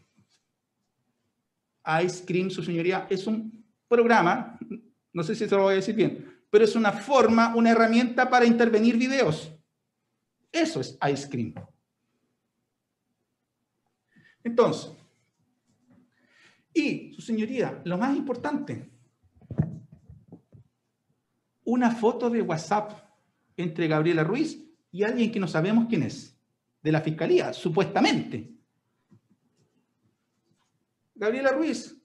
Ice Cream, su señoría, es un programa, no sé si se lo voy a decir bien, pero es una forma, una herramienta para intervenir videos. Eso es Ice Cream. Entonces, y su señoría, lo más importante, una foto de WhatsApp entre Gabriela Ruiz y alguien que no sabemos quién es, de la fiscalía, supuestamente. Gabriela Ruiz,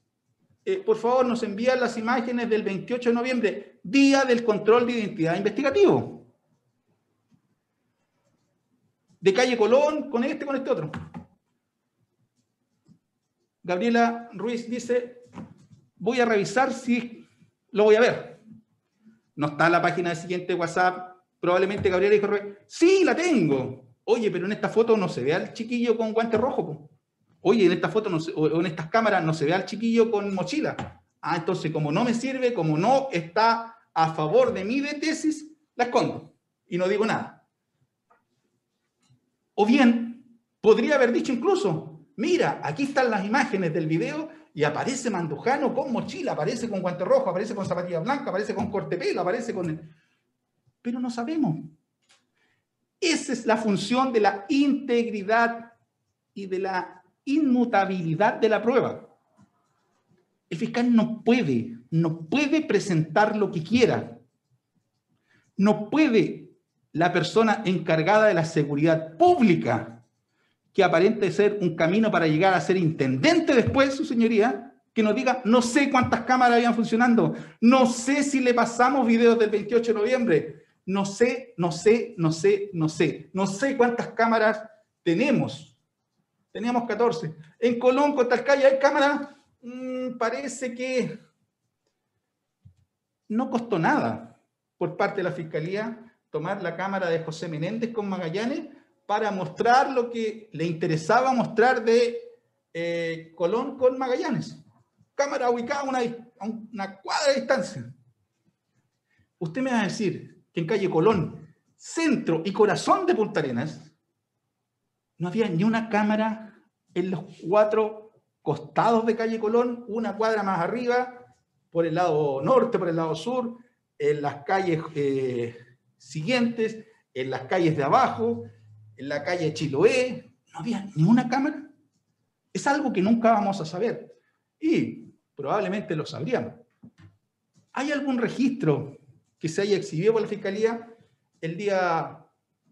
eh, por favor, nos envía las imágenes del 28 de noviembre, día del control de identidad investigativo. De calle Colón, con este, con este otro. Gabriela Ruiz dice, voy a revisar si lo voy a ver. No está en la página del siguiente WhatsApp. Probablemente Gabriela dijo, sí, la tengo. Oye, pero en esta foto no se ve al chiquillo con guante rojo. Oye, en esta foto o en estas cámaras no se ve al chiquillo con mochila. Ah, entonces como no me sirve, como no está a favor de mi de tesis, la escondo y no digo nada. O bien, podría haber dicho incluso, Mira, aquí están las imágenes del video y aparece Mandujano con mochila, aparece con guante rojo, aparece con zapatilla blanca, aparece con corte pelo, aparece con... Pero no sabemos. Esa es la función de la integridad y de la inmutabilidad de la prueba. El fiscal no puede, no puede presentar lo que quiera. No puede la persona encargada de la seguridad pública que aparente ser un camino para llegar a ser intendente después, su señoría, que nos diga, no sé cuántas cámaras habían funcionando, no sé si le pasamos videos del 28 de noviembre, no sé, no sé, no sé, no sé, no sé cuántas cámaras tenemos. Teníamos 14. En Colón, con Talcaya, ¿hay cámaras? Mm, parece que no costó nada por parte de la Fiscalía tomar la cámara de José Menéndez con Magallanes para mostrar lo que le interesaba mostrar de eh, Colón con Magallanes. Cámara ubicada a una, cuadra de distancia. Usted me va a decir que en calle Colón, centro y corazón de Punta Arenas, no había ni una cámara en los cuatro costados de calle Colón, una cuadra más arriba, por el lado norte, por el lado sur, en las calles eh, siguientes, en las calles de abajo, en la calle Chiloé, no había ni una cámara. Es algo que nunca vamos a saber y probablemente lo sabríamos. ¿Hay algún registro que se haya exhibido por la Fiscalía el día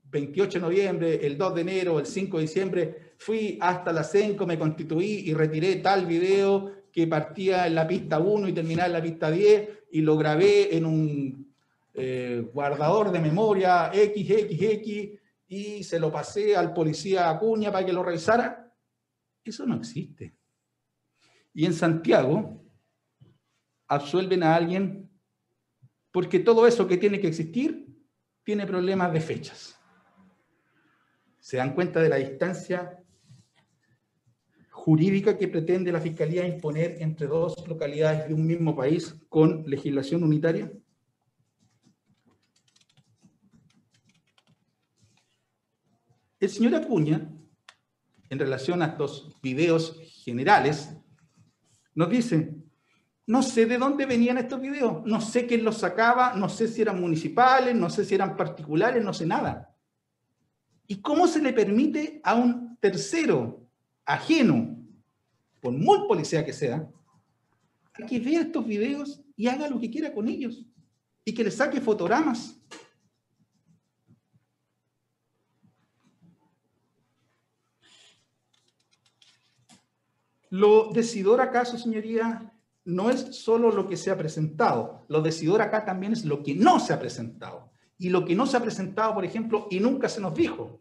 28 de noviembre, el 2 de enero, el 5 de diciembre? Fui hasta la CENCO, me constituí y retiré tal video que partía en la pista 1 y terminaba en la pista 10 y lo grabé en un eh, guardador de memoria XXX y se lo pasé al policía Acuña para que lo revisara. Eso no existe. Y en Santiago absuelven a alguien porque todo eso que tiene que existir tiene problemas de fechas. ¿Se dan cuenta de la distancia jurídica que pretende la Fiscalía imponer entre dos localidades de un mismo país con legislación unitaria? El señor Acuña, en relación a estos videos generales, nos dice, no sé de dónde venían estos videos, no sé quién los sacaba, no sé si eran municipales, no sé si eran particulares, no sé nada. ¿Y cómo se le permite a un tercero ajeno, por muy policía que sea, que vea estos videos y haga lo que quiera con ellos y que le saque fotogramas Lo decidor acá, su señoría, no es solo lo que se ha presentado. Lo decidor acá también es lo que no se ha presentado. Y lo que no se ha presentado, por ejemplo, y nunca se nos dijo.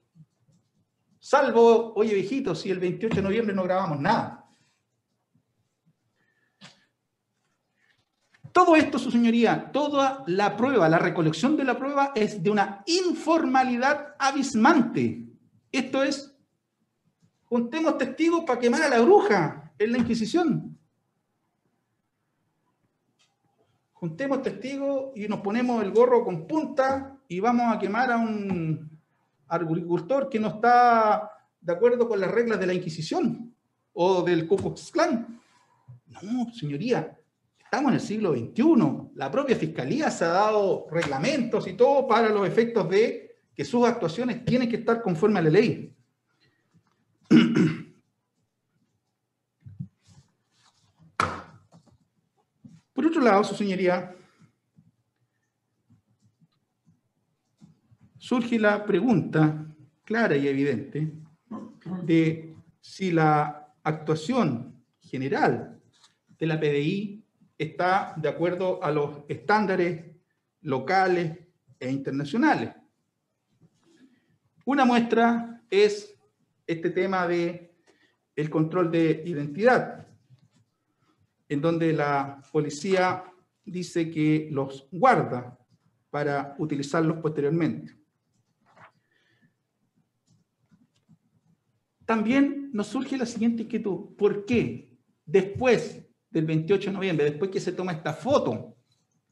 Salvo, oye viejito, si el 28 de noviembre no grabamos nada. Todo esto, su señoría, toda la prueba, la recolección de la prueba es de una informalidad abismante. Esto es, juntemos testigos para quemar a la bruja es la Inquisición. Juntemos testigos y nos ponemos el gorro con punta y vamos a quemar a un, agricultor que no está de acuerdo con las reglas de la Inquisición o del Ku Klan. No, señoría, estamos en el siglo XXI. La propia Fiscalía se ha dado reglamentos y todo para los efectos de que sus actuaciones tienen que estar conforme a la ley. Por otro lado, su señoría, surge la pregunta clara y evidente de si la actuación general de la PDI está de acuerdo a los estándares locales e internacionales. Una muestra es este tema de el control de identidad, en donde la policía dice que los guarda para utilizarlos posteriormente. También nos surge la siguiente inquietud. ¿Por qué después del 28 de noviembre, después que se toma esta foto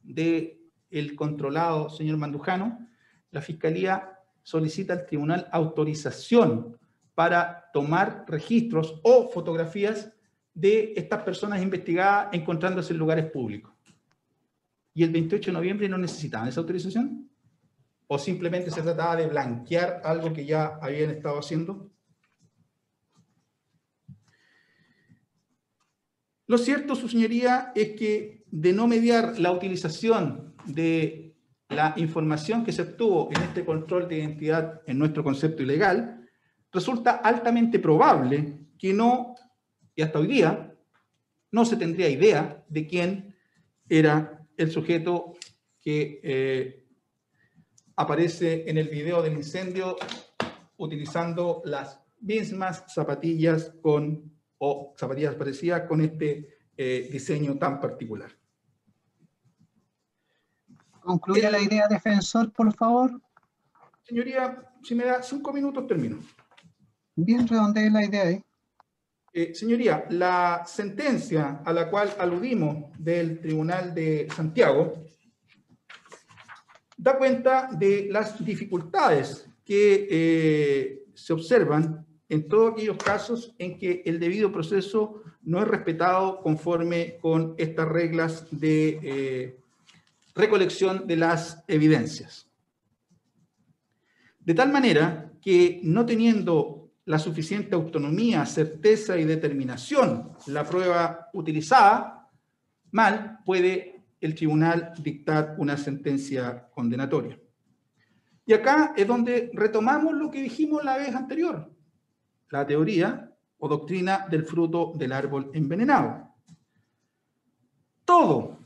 del el controlado señor Mandujano, la Fiscalía solicita al tribunal autorización para tomar registros o fotografías de estas personas investigadas encontrándose en lugares públicos. ¿Y el 28 de noviembre no necesitaban esa autorización? ¿O simplemente se trataba de blanquear algo que ya habían estado haciendo? Lo cierto, su señoría, es que de no mediar la utilización de la información que se obtuvo en este control de identidad en nuestro concepto ilegal, resulta altamente probable que no, y hasta hoy día, no se tendría idea de quién era el sujeto que eh, aparece en el video del incendio utilizando las mismas zapatillas con, o zapatillas parecidas con este eh, diseño tan particular. Concluye la idea, defensor, por favor. Señoría, si me da cinco minutos, termino. Bien redondea la idea ahí. Eh, señoría, la sentencia a la cual aludimos del Tribunal de Santiago da cuenta de las dificultades que eh, se observan en todos aquellos casos en que el debido proceso no es respetado conforme con estas reglas de eh, recolección de las evidencias. De tal manera que no teniendo la suficiente autonomía, certeza y determinación la prueba utilizada, mal puede el tribunal dictar una sentencia condenatoria. Y acá es donde retomamos lo que dijimos la vez anterior, la teoría o doctrina del fruto del árbol envenenado. Todo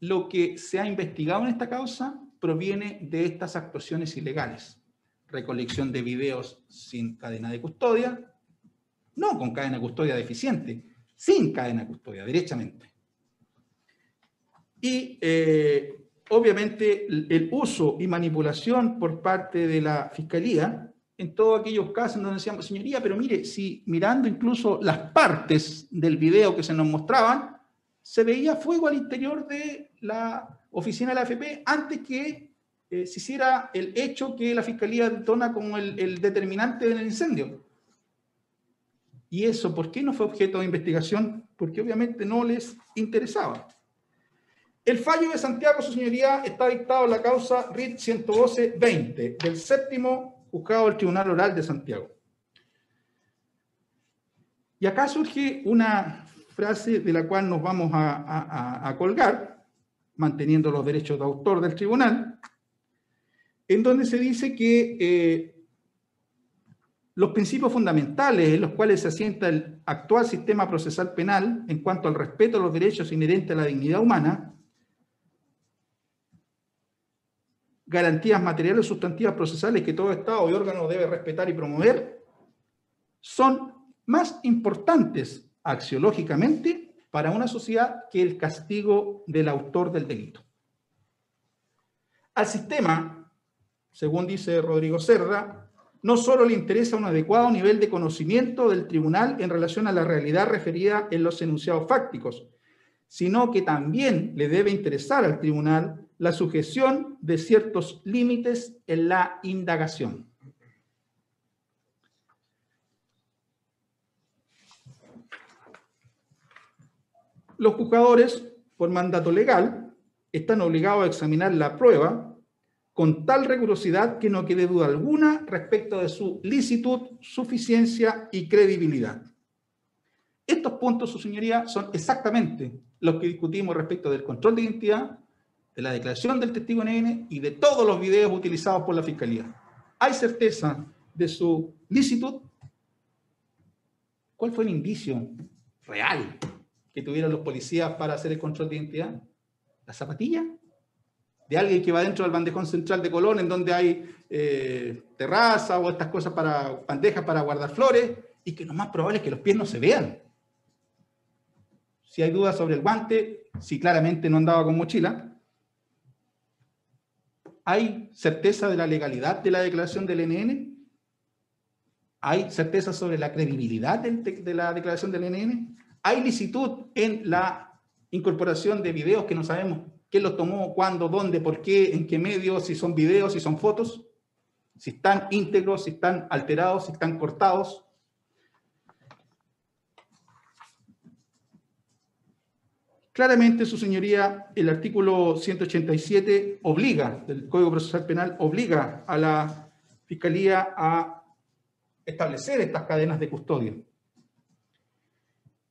lo que se ha investigado en esta causa proviene de estas actuaciones ilegales. Recolección de videos sin cadena de custodia, no con cadena de custodia deficiente, sin cadena de custodia, derechamente. Y eh, obviamente el uso y manipulación por parte de la Fiscalía en todos aquellos casos donde decíamos, señoría, pero mire, si mirando incluso las partes del video que se nos mostraban, se veía fuego al interior de la oficina de la AFP antes que eh, se hiciera el hecho que la Fiscalía detona como el, determinante del incendio. ¿Y eso por qué no fue objeto de investigación? Porque obviamente no les interesaba. El fallo de Santiago, su señoría, está dictado en la causa RIT 112-20 del séptimo juzgado del Tribunal Oral de Santiago. Y acá surge una frase de la cual nos vamos a, colgar, manteniendo los derechos de autor del tribunal, en donde se dice que eh, los principios fundamentales en los cuales se asienta el actual sistema procesal penal en cuanto al respeto a los derechos inherentes a la dignidad humana, garantías materiales sustantivas procesales que todo Estado y órgano debe respetar y promover, son más importantes axiológicamente para una sociedad que el castigo del autor del delito. Al sistema, según dice Rodrigo Serra, no solo le interesa un adecuado nivel de conocimiento del tribunal en relación a la realidad referida en los enunciados fácticos, sino que también le debe interesar al tribunal la sujeción de ciertos límites en la indagación. Los juzgadores, por mandato legal, están obligados a examinar la prueba con tal rigurosidad que no quede duda alguna respecto de su licitud, suficiencia y credibilidad. Estos puntos, su señoría, son exactamente los que discutimos respecto del control de identidad, de la declaración del testigo NN y de todos los videos utilizados por la Fiscalía. ¿Hay certeza de su licitud? ¿Cuál fue el indicio real que tuvieron los policías para hacer el control de identidad? ¿La zapatilla? De alguien que va dentro del bandejón central de Colón, en donde hay eh, terraza o estas cosas para bandejas para guardar flores, y que lo más probable es que los pies no se vean. Si hay dudas sobre el guante, si claramente no andaba con mochila, ¿Hay certeza de la legalidad de la declaración del NN? ¿Hay certeza sobre la credibilidad de, la declaración del NN? ¿Hay licitud en la incorporación de videos que no sabemos quién los tomó, cuándo, dónde, por qué, en qué medio, si son videos, si son fotos? Si están íntegros, si están alterados, si están cortados. Claramente, su señoría, el artículo 187 obliga, del Código Procesal Penal, obliga a la Fiscalía a establecer estas cadenas de custodia.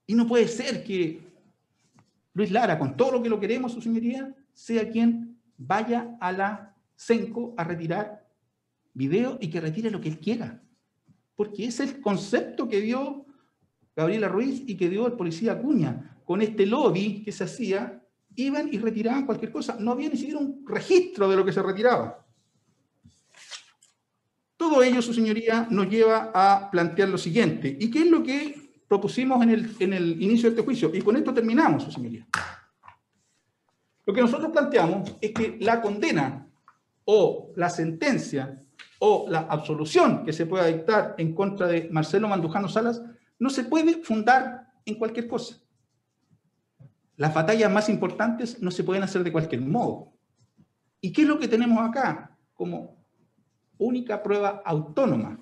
Y no puede ser que Luis Lara, con todo lo que lo queremos, su señoría, sea quien vaya a la CENCO a retirar video y que retire lo que él quiera. Porque es el concepto que dio Gabriela Ruiz y que dio el policía Acuña con este lobby que se hacía, iban y retiraban cualquier cosa. No había ni siquiera un registro de lo que se retiraba. Todo ello, su señoría, nos lleva a plantear lo siguiente. ¿Y qué es lo que propusimos en el, inicio de este juicio? Y con esto terminamos, su señoría. Lo que nosotros planteamos es que la condena o la sentencia o la absolución que se pueda dictar en contra de Marcelo Mandujano Salas no se puede fundar en cualquier cosa. Las batallas más importantes no se pueden hacer de cualquier modo. ¿Y qué es lo que tenemos acá como única prueba autónoma?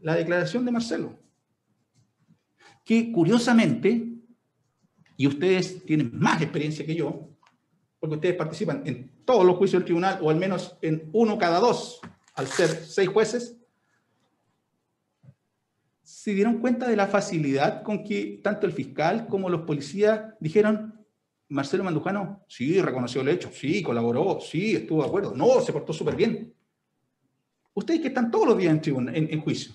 La declaración de Marcelo. Que curiosamente, y ustedes tienen más experiencia que yo, porque ustedes participan en todos los juicios del tribunal, o al menos en uno cada dos, al ser seis jueces, se dieron cuenta de la facilidad con que tanto el fiscal como los policías dijeron, Marcelo Mandujano, sí, reconoció el hecho, sí, colaboró, sí, estuvo de acuerdo, no, se portó súper bien. Ustedes que están todos los días en, en juicio,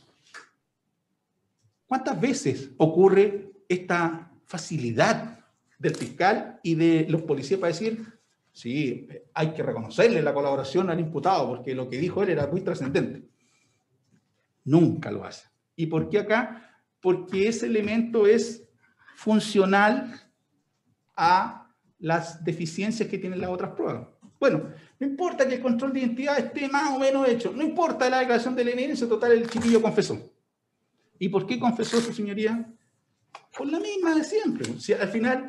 ¿cuántas veces ocurre esta facilidad del fiscal y de los policías para decir, sí, hay que reconocerle la colaboración al imputado porque lo que dijo él era muy trascendente? Nunca lo hace. ¿Y por qué acá? Porque ese elemento es funcional a las deficiencias que tienen las otras pruebas. Bueno, no importa que el control de identidad esté más o menos hecho, no importa la declaración del NN, total el chiquillo confesó. ¿Y por qué confesó su señoría? Por la misma de siempre. O al final,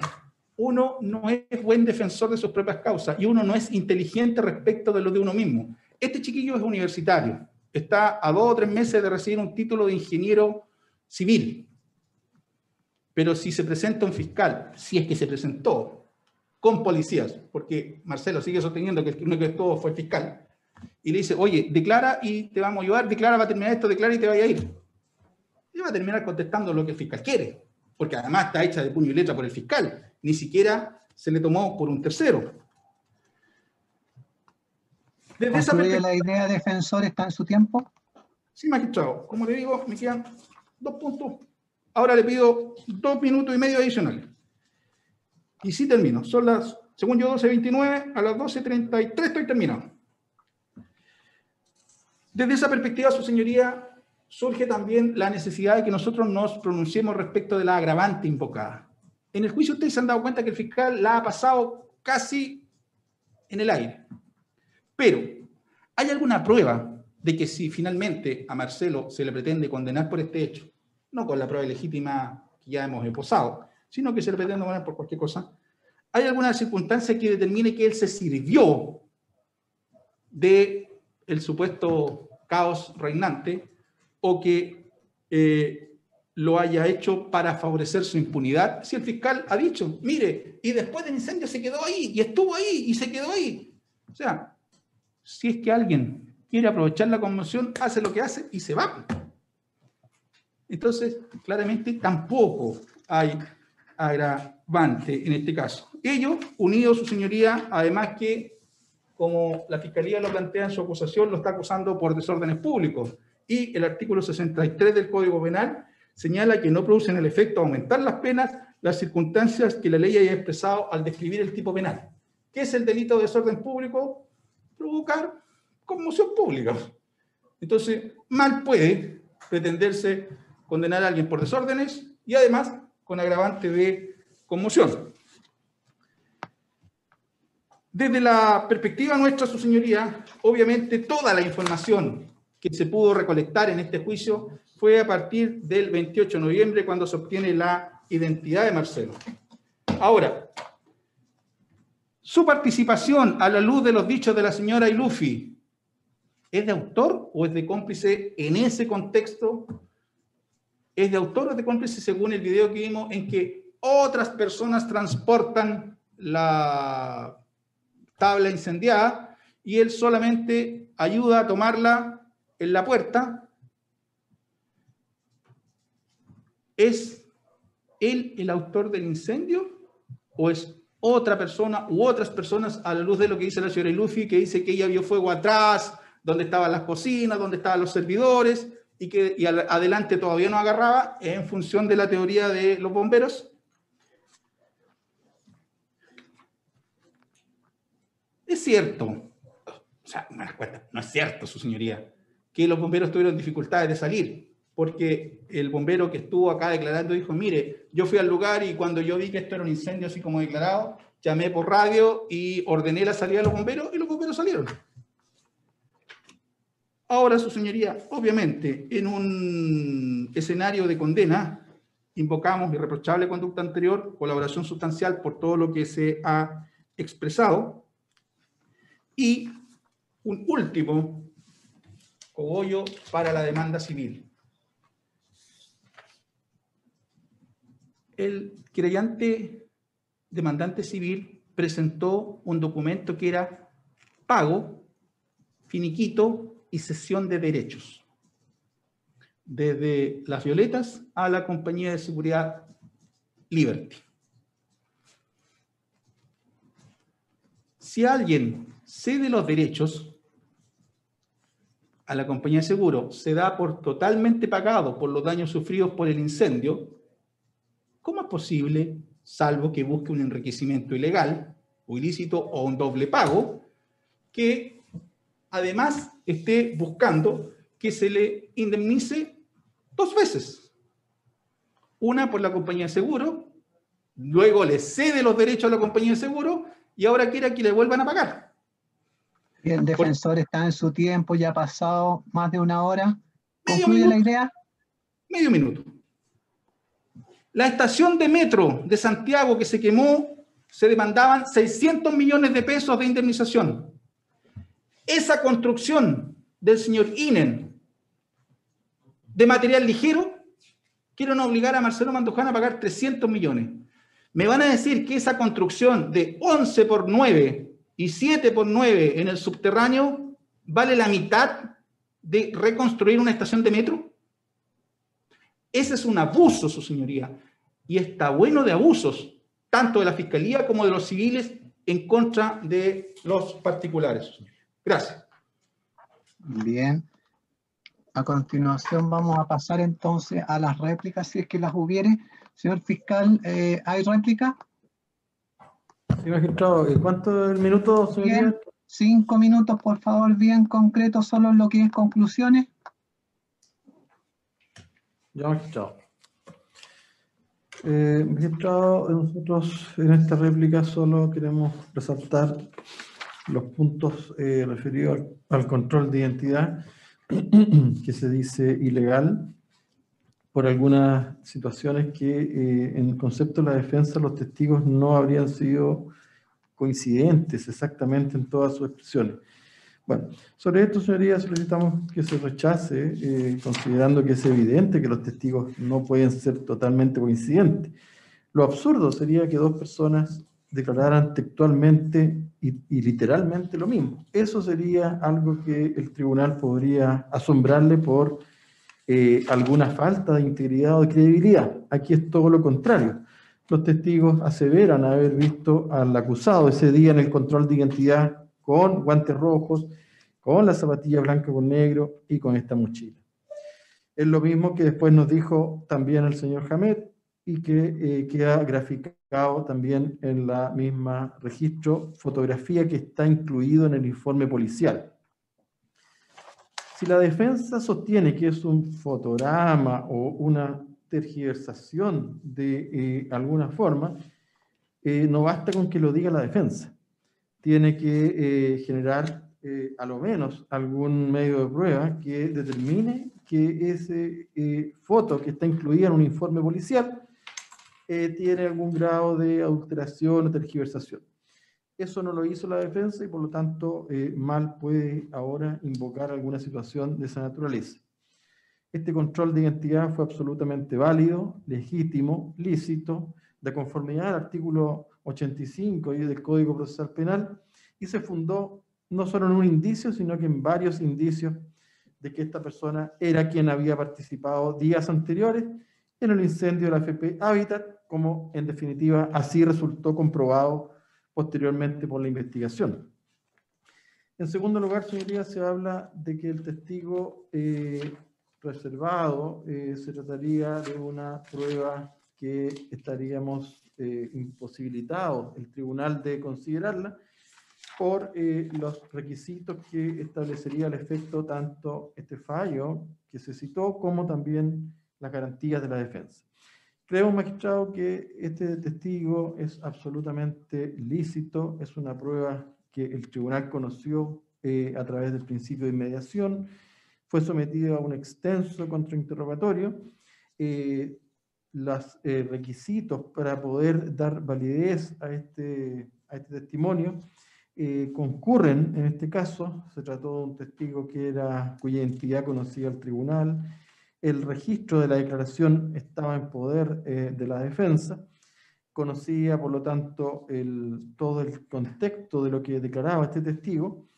uno no es buen defensor de sus propias causas y uno no es inteligente respecto de lo de uno mismo. Este chiquillo es universitario, está a dos o tres meses de recibir un título de ingeniero civil. Pero si se presenta un fiscal, si es que se presentó, con policías, porque Marcelo sigue sosteniendo que el único que todo fue el fiscal, y le dice, oye, declara y te vamos a ayudar, declara, va a terminar esto, declara y te vaya a ir. Y va a terminar contestando lo que el fiscal quiere, porque además está hecha de puño y letra por el fiscal, ni siquiera se le tomó por un tercero. Desde esa la idea defensor está en su tiempo? Sí, magistrado. Como le digo, me quedan dos puntos. Ahora le pido dos minutos y medio adicionales. Y sí termino. Son las, según yo, 12.29, a las 12.33 estoy terminado. Desde esa perspectiva, su señoría, surge también la necesidad de que nosotros nos pronunciemos respecto de la agravante invocada. En el juicio ustedes se han dado cuenta que el fiscal la ha pasado casi en el aire. Pero, ¿hay alguna prueba de que si finalmente a Marcelo se le pretende condenar por este hecho, no con la prueba legítima que ya hemos esposado, sino que se le pretende condenar por cualquier cosa, ¿hay alguna circunstancia que determine que él se sirvió de el supuesto caos reinante o que eh, lo haya hecho para favorecer su impunidad, si el fiscal ha dicho, mire, y después del incendio se quedó ahí, y estuvo ahí, y se quedó ahí. O sea, si es que alguien quiere aprovechar la conmoción, hace lo que hace y se va. Entonces, claramente tampoco hay agravante en este caso. Ello, unido, su señoría, además que, como la Fiscalía lo plantea en su acusación, lo está acusando por desórdenes públicos. Y el artículo 63 del Código Penal señala que no producen el efecto de aumentar las penas las circunstancias que la ley haya expresado al describir el tipo penal. ¿Qué es el delito de desorden público? Provocar conmoción pública. Entonces, mal puede pretenderse condenar a alguien por desórdenes y además con agravante de conmoción. Desde la perspectiva nuestra, su señoría, obviamente toda la información que se pudo recolectar en este juicio fue a partir del 28 de noviembre cuando se obtiene la identidad de Marcelo. Ahora, su participación a la luz de los dichos de la señora Ilufi, ¿es de autor o es de cómplice en ese contexto? ¿Es de autor o de cómplice según el video que vimos en que otras personas transportan la tabla incendiada y él solamente ayuda a tomarla en la puerta, ¿es él el autor del incendio o es otra persona u otras personas a la luz de lo que dice la señora Luffy, que dice que ella vio fuego atrás, donde estaban las cocinas, donde estaban los servidores y que y adelante todavía no agarraba en función de la teoría de los bomberos? Es cierto, o sea, no es cierto, su señoría, que los bomberos tuvieron dificultades de salir, porque el bombero que estuvo acá declarando dijo, mire, yo fui al lugar y cuando yo vi que esto era un incendio así como declarado, llamé por radio y ordené la salida de los bomberos y los bomberos salieron. Ahora, su señoría, obviamente, en un escenario de condena, invocamos irreprochable conducta anterior, colaboración sustancial por todo lo que se ha expresado, y un último cogollo para la demanda civil. El creyente demandante civil presentó un documento que era pago, finiquito y cesión de derechos. Desde las violetas a la compañía de seguridad Liberty. Si alguien cede los derechos a la compañía de seguro, se da por totalmente pagado por los daños sufridos por el incendio, ¿cómo es posible, salvo que busque un enriquecimiento ilegal o ilícito o un doble pago, que además esté buscando que se le indemnice dos veces? Una por la compañía de seguro, luego le cede los derechos a la compañía de seguro y ahora quiere que le vuelvan a pagar. El defensor está en su tiempo, ya ha pasado más de una hora. ¿Concluye la idea? Medio minuto. La estación de metro de Santiago que se quemó, se demandaban 600 millones de pesos de indemnización. Esa construcción del señor Inen de material ligero, quieren obligar a Marcelo Manduján a pagar 300 millones. Me van a decir que esa construcción de 11 por 9 y 7 por 9 en el subterráneo vale la mitad de reconstruir una estación de metro? Ese es un abuso, su señoría. Y está bueno de abusos, tanto de la Fiscalía como de los civiles, en contra de los particulares. Gracias. Bien. A continuación vamos a pasar entonces a las réplicas, si es que las hubiere. Señor fiscal, eh, ¿hay réplica? Sí, magistrado, ¿cuánto el minuto, señor? cinco minutos, por favor, bien concreto, solo en lo que es conclusiones. Ya, magistrado. Eh, magistrado, nosotros en esta réplica solo queremos resaltar los puntos eh, referidos al, control de identidad que se dice ilegal por algunas situaciones que eh, en el concepto de la defensa los testigos no habrían sido coincidentes exactamente en todas sus expresiones. Bueno, sobre esto, señoría, solicitamos que se rechace, eh, considerando que es evidente que los testigos no pueden ser totalmente coincidentes. Lo absurdo sería que dos personas declararan textualmente y, literalmente lo mismo. Eso sería algo que el tribunal podría asombrarle por eh, alguna falta de integridad o de credibilidad. Aquí es todo lo contrario. Los testigos aseveran haber visto al acusado ese día en el control de identidad con guantes rojos, con la zapatilla blanca con negro y con esta mochila. Es lo mismo que después nos dijo también el señor Hamed y que eh, queda graficado también en la misma registro, fotografía que está incluido en el informe policial. Si la defensa sostiene que es un fotograma o una tergiversación de eh, alguna forma, eh, no basta con que lo diga la defensa tiene que eh, generar eh, a lo menos algún medio de prueba que determine que ese foto que está incluida en un informe policial tiene algún grado de adulteración o tergiversación. Eso no lo hizo la defensa y por lo tanto mal puede ahora invocar alguna situación de esa naturaleza. Este control de identidad fue absolutamente válido, legítimo, lícito, de conformidad al artículo 85 del Código Procesal Penal y se fundó no solo en un indicio, sino que en varios indicios de que esta persona era quien había participado días anteriores en el incendio de la FP Habitat, como en definitiva así resultó comprobado posteriormente por la investigación. En segundo lugar, señoría, se habla de que el testigo eh, reservado eh, se trataría de una prueba que estaríamos eh, imposibilitado el tribunal de considerarla por eh, los requisitos que establecería el efecto tanto este fallo que se citó como también las garantías de la defensa. Creo, magistrado, que este testigo es absolutamente lícito, es una prueba que el tribunal conoció eh, a través del principio de inmediación, fue sometido a un extenso contrainterrogatorio, eh, los eh, requisitos para poder dar validez a este, a este testimonio eh, concurren en este caso. Se trató de un testigo que era, cuya identidad conocía el tribunal. El registro de la declaración estaba en poder eh, de la defensa. Conocía, por lo tanto, todo el contexto de lo que declaraba este testigo.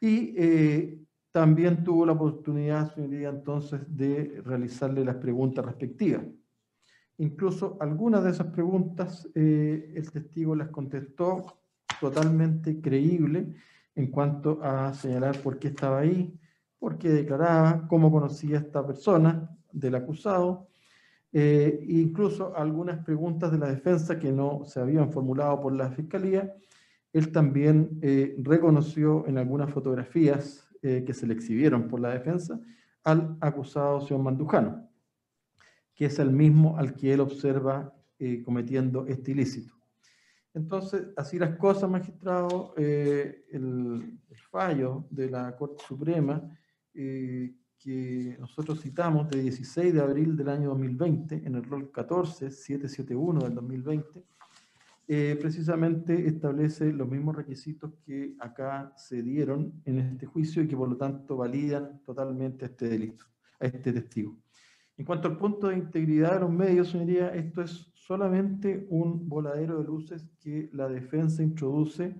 Y también tuvo la oportunidad, señoría, entonces, de realizarle las preguntas respectivas. Incluso algunas de esas preguntas eh, el testigo las contestó totalmente creíble en cuanto a señalar por qué estaba ahí, por qué declaraba, cómo conocía a esta persona del acusado, eh, incluso algunas preguntas de la defensa que no se habían formulado por la fiscalía, él también eh, reconoció en algunas fotografías que se le exhibieron por la defensa al acusado señor Mandujano que es el mismo al que él observa eh, cometiendo este ilícito. Entonces, así las cosas, magistrado, eh, el, fallo de la Corte Suprema eh, que nosotros citamos de 16 de abril del año 2020, en el rol 14771 del 2020, precisamente establece los mismos requisitos que acá se dieron en este juicio y que por lo tanto validan totalmente este delito, a este testigo. En cuanto al punto de integridad de los medios, señoría, esto es solamente un voladero de luces que la defensa introduce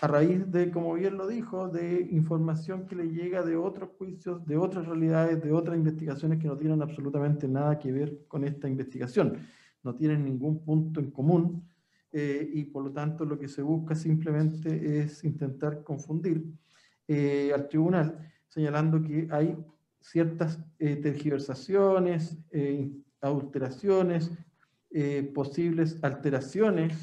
a raíz de, como bien lo dijo, de información que le llega de otros juicios, de otras realidades, de otras investigaciones que no tienen absolutamente nada que ver con esta investigación. No tienen ningún punto en común eh, y por lo tanto lo que se busca simplemente es intentar confundir eh, al tribunal, señalando que hay ciertas eh, tergiversaciones, adulteraciones, posibles alteraciones,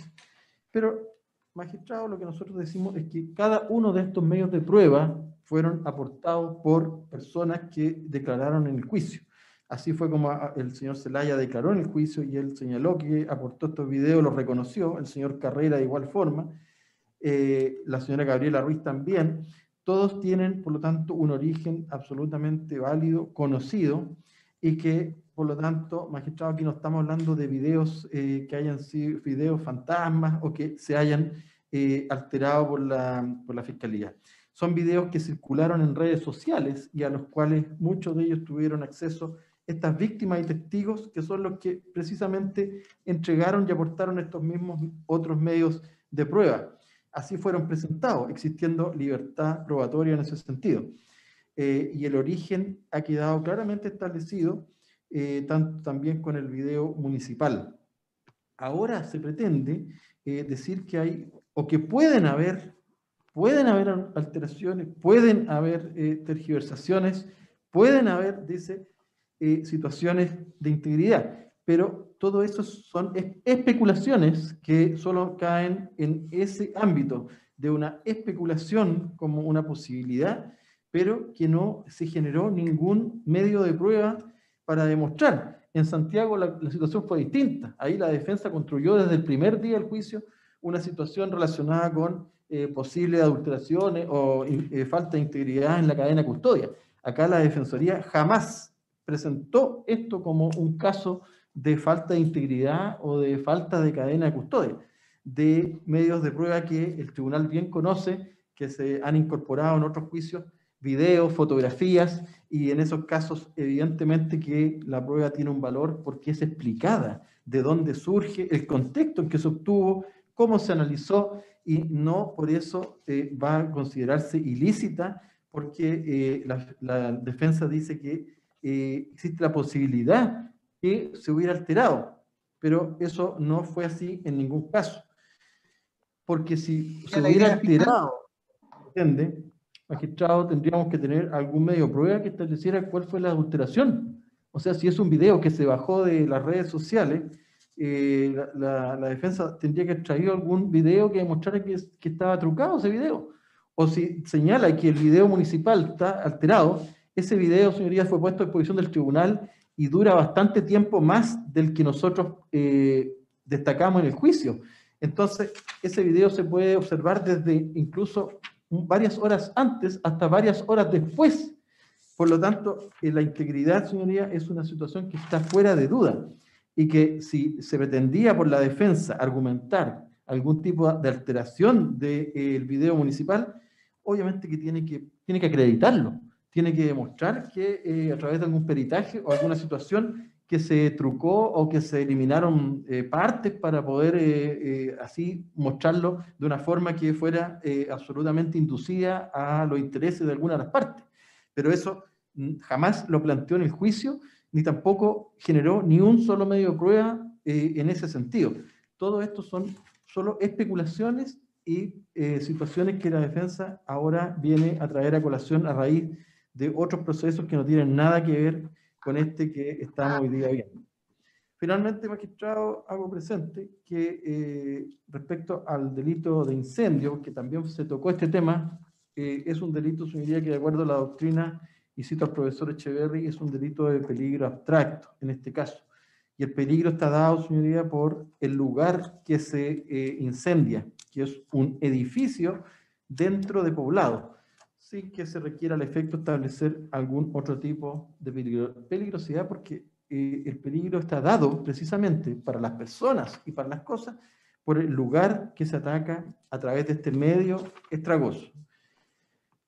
pero, magistrado, lo que nosotros decimos es que cada uno de estos medios de prueba fueron aportados por personas que declararon en el juicio. Así fue como el señor Zelaya declaró en el juicio y él señaló que aportó estos videos, los reconoció, el señor Carrera de igual forma, la señora Gabriela Ruiz también, todos tienen, por lo tanto, un origen absolutamente válido, conocido, y que, por lo tanto, magistrado, aquí no estamos hablando de videos eh, que hayan sido videos fantasmas o que se hayan eh, alterado por la, por la Fiscalía. Son videos que circularon en redes sociales y a los cuales muchos de ellos tuvieron acceso estas víctimas y testigos que son los que precisamente entregaron y aportaron estos mismos otros medios de prueba. Así fueron presentados, existiendo libertad probatoria en ese sentido. Eh, y el origen ha quedado claramente establecido eh, también con el video municipal. Ahora se pretende eh, decir que hay, o que pueden haber, pueden haber alteraciones, pueden haber tergiversaciones, pueden haber, dice, situaciones de integridad, pero todo eso son especulaciones que solo caen en ese ámbito de una especulación como una posibilidad, pero que no se generó ningún medio de prueba para demostrar. En Santiago la, situación fue distinta. Ahí la defensa construyó desde el primer día del juicio una situación relacionada con eh, posibles adulteraciones o eh, falta de integridad en la cadena custodia. Acá la Defensoría jamás presentó esto como un caso de falta de integridad o de falta de cadena de custodia, de medios de prueba que el tribunal bien conoce, que se han incorporado en otros juicios, videos, fotografías, y en esos casos evidentemente que la prueba tiene un valor porque es explicada de dónde surge, el contexto en que se obtuvo, cómo se analizó, y no por eso eh, va a considerarse ilícita, porque eh, la, defensa dice que eh, existe la posibilidad que se hubiera alterado, pero eso no fue así en ningún caso. Porque si se hubiera alterado, ¿entiende? Magistrado, tendríamos que tener algún medio de prueba que estableciera cuál fue la adulteración. O sea, si es un video que se bajó de las redes sociales, eh, la, defensa tendría que traer algún video que demostrara que, que estaba trucado ese video. O si señala que el video municipal está alterado, ese video, señorías, fue puesto a disposición del tribunal y dura bastante tiempo más del que nosotros eh, destacamos en el juicio. Entonces, ese video se puede observar desde incluso varias horas antes hasta varias horas después. Por lo tanto, eh, la integridad, señoría, es una situación que está fuera de duda y que si se pretendía por la defensa argumentar algún tipo de alteración del de, eh, video municipal, obviamente que tiene que, tiene que acreditarlo tiene que demostrar que eh, a través de algún peritaje o alguna situación que se trucó o que se eliminaron eh, partes para poder eh, así mostrarlo de una forma que fuera absolutamente inducida a los intereses de alguna de las partes. Pero eso mm, jamás lo planteó en el juicio, ni tampoco generó ni un solo medio de prueba en ese sentido. Todo esto son solo especulaciones y situaciones que la defensa ahora viene a traer a colación a raíz de otros procesos que no tienen nada que ver con este que estamos hoy día viendo. Finalmente, magistrado, hago presente que eh, respecto al delito de incendio, que también se tocó este tema, eh, es un delito, señoría, que de acuerdo a la doctrina, y cito al profesor Echeverry, es un delito de peligro abstracto en este caso. Y el peligro está dado, señoría, por el lugar que se eh, incendia, que es un edificio dentro de poblado sin que se requiera al efecto establecer algún otro tipo de peligrosidad, porque eh, el peligro está dado precisamente para las personas y para las cosas por el lugar que se ataca a través de este medio estragoso.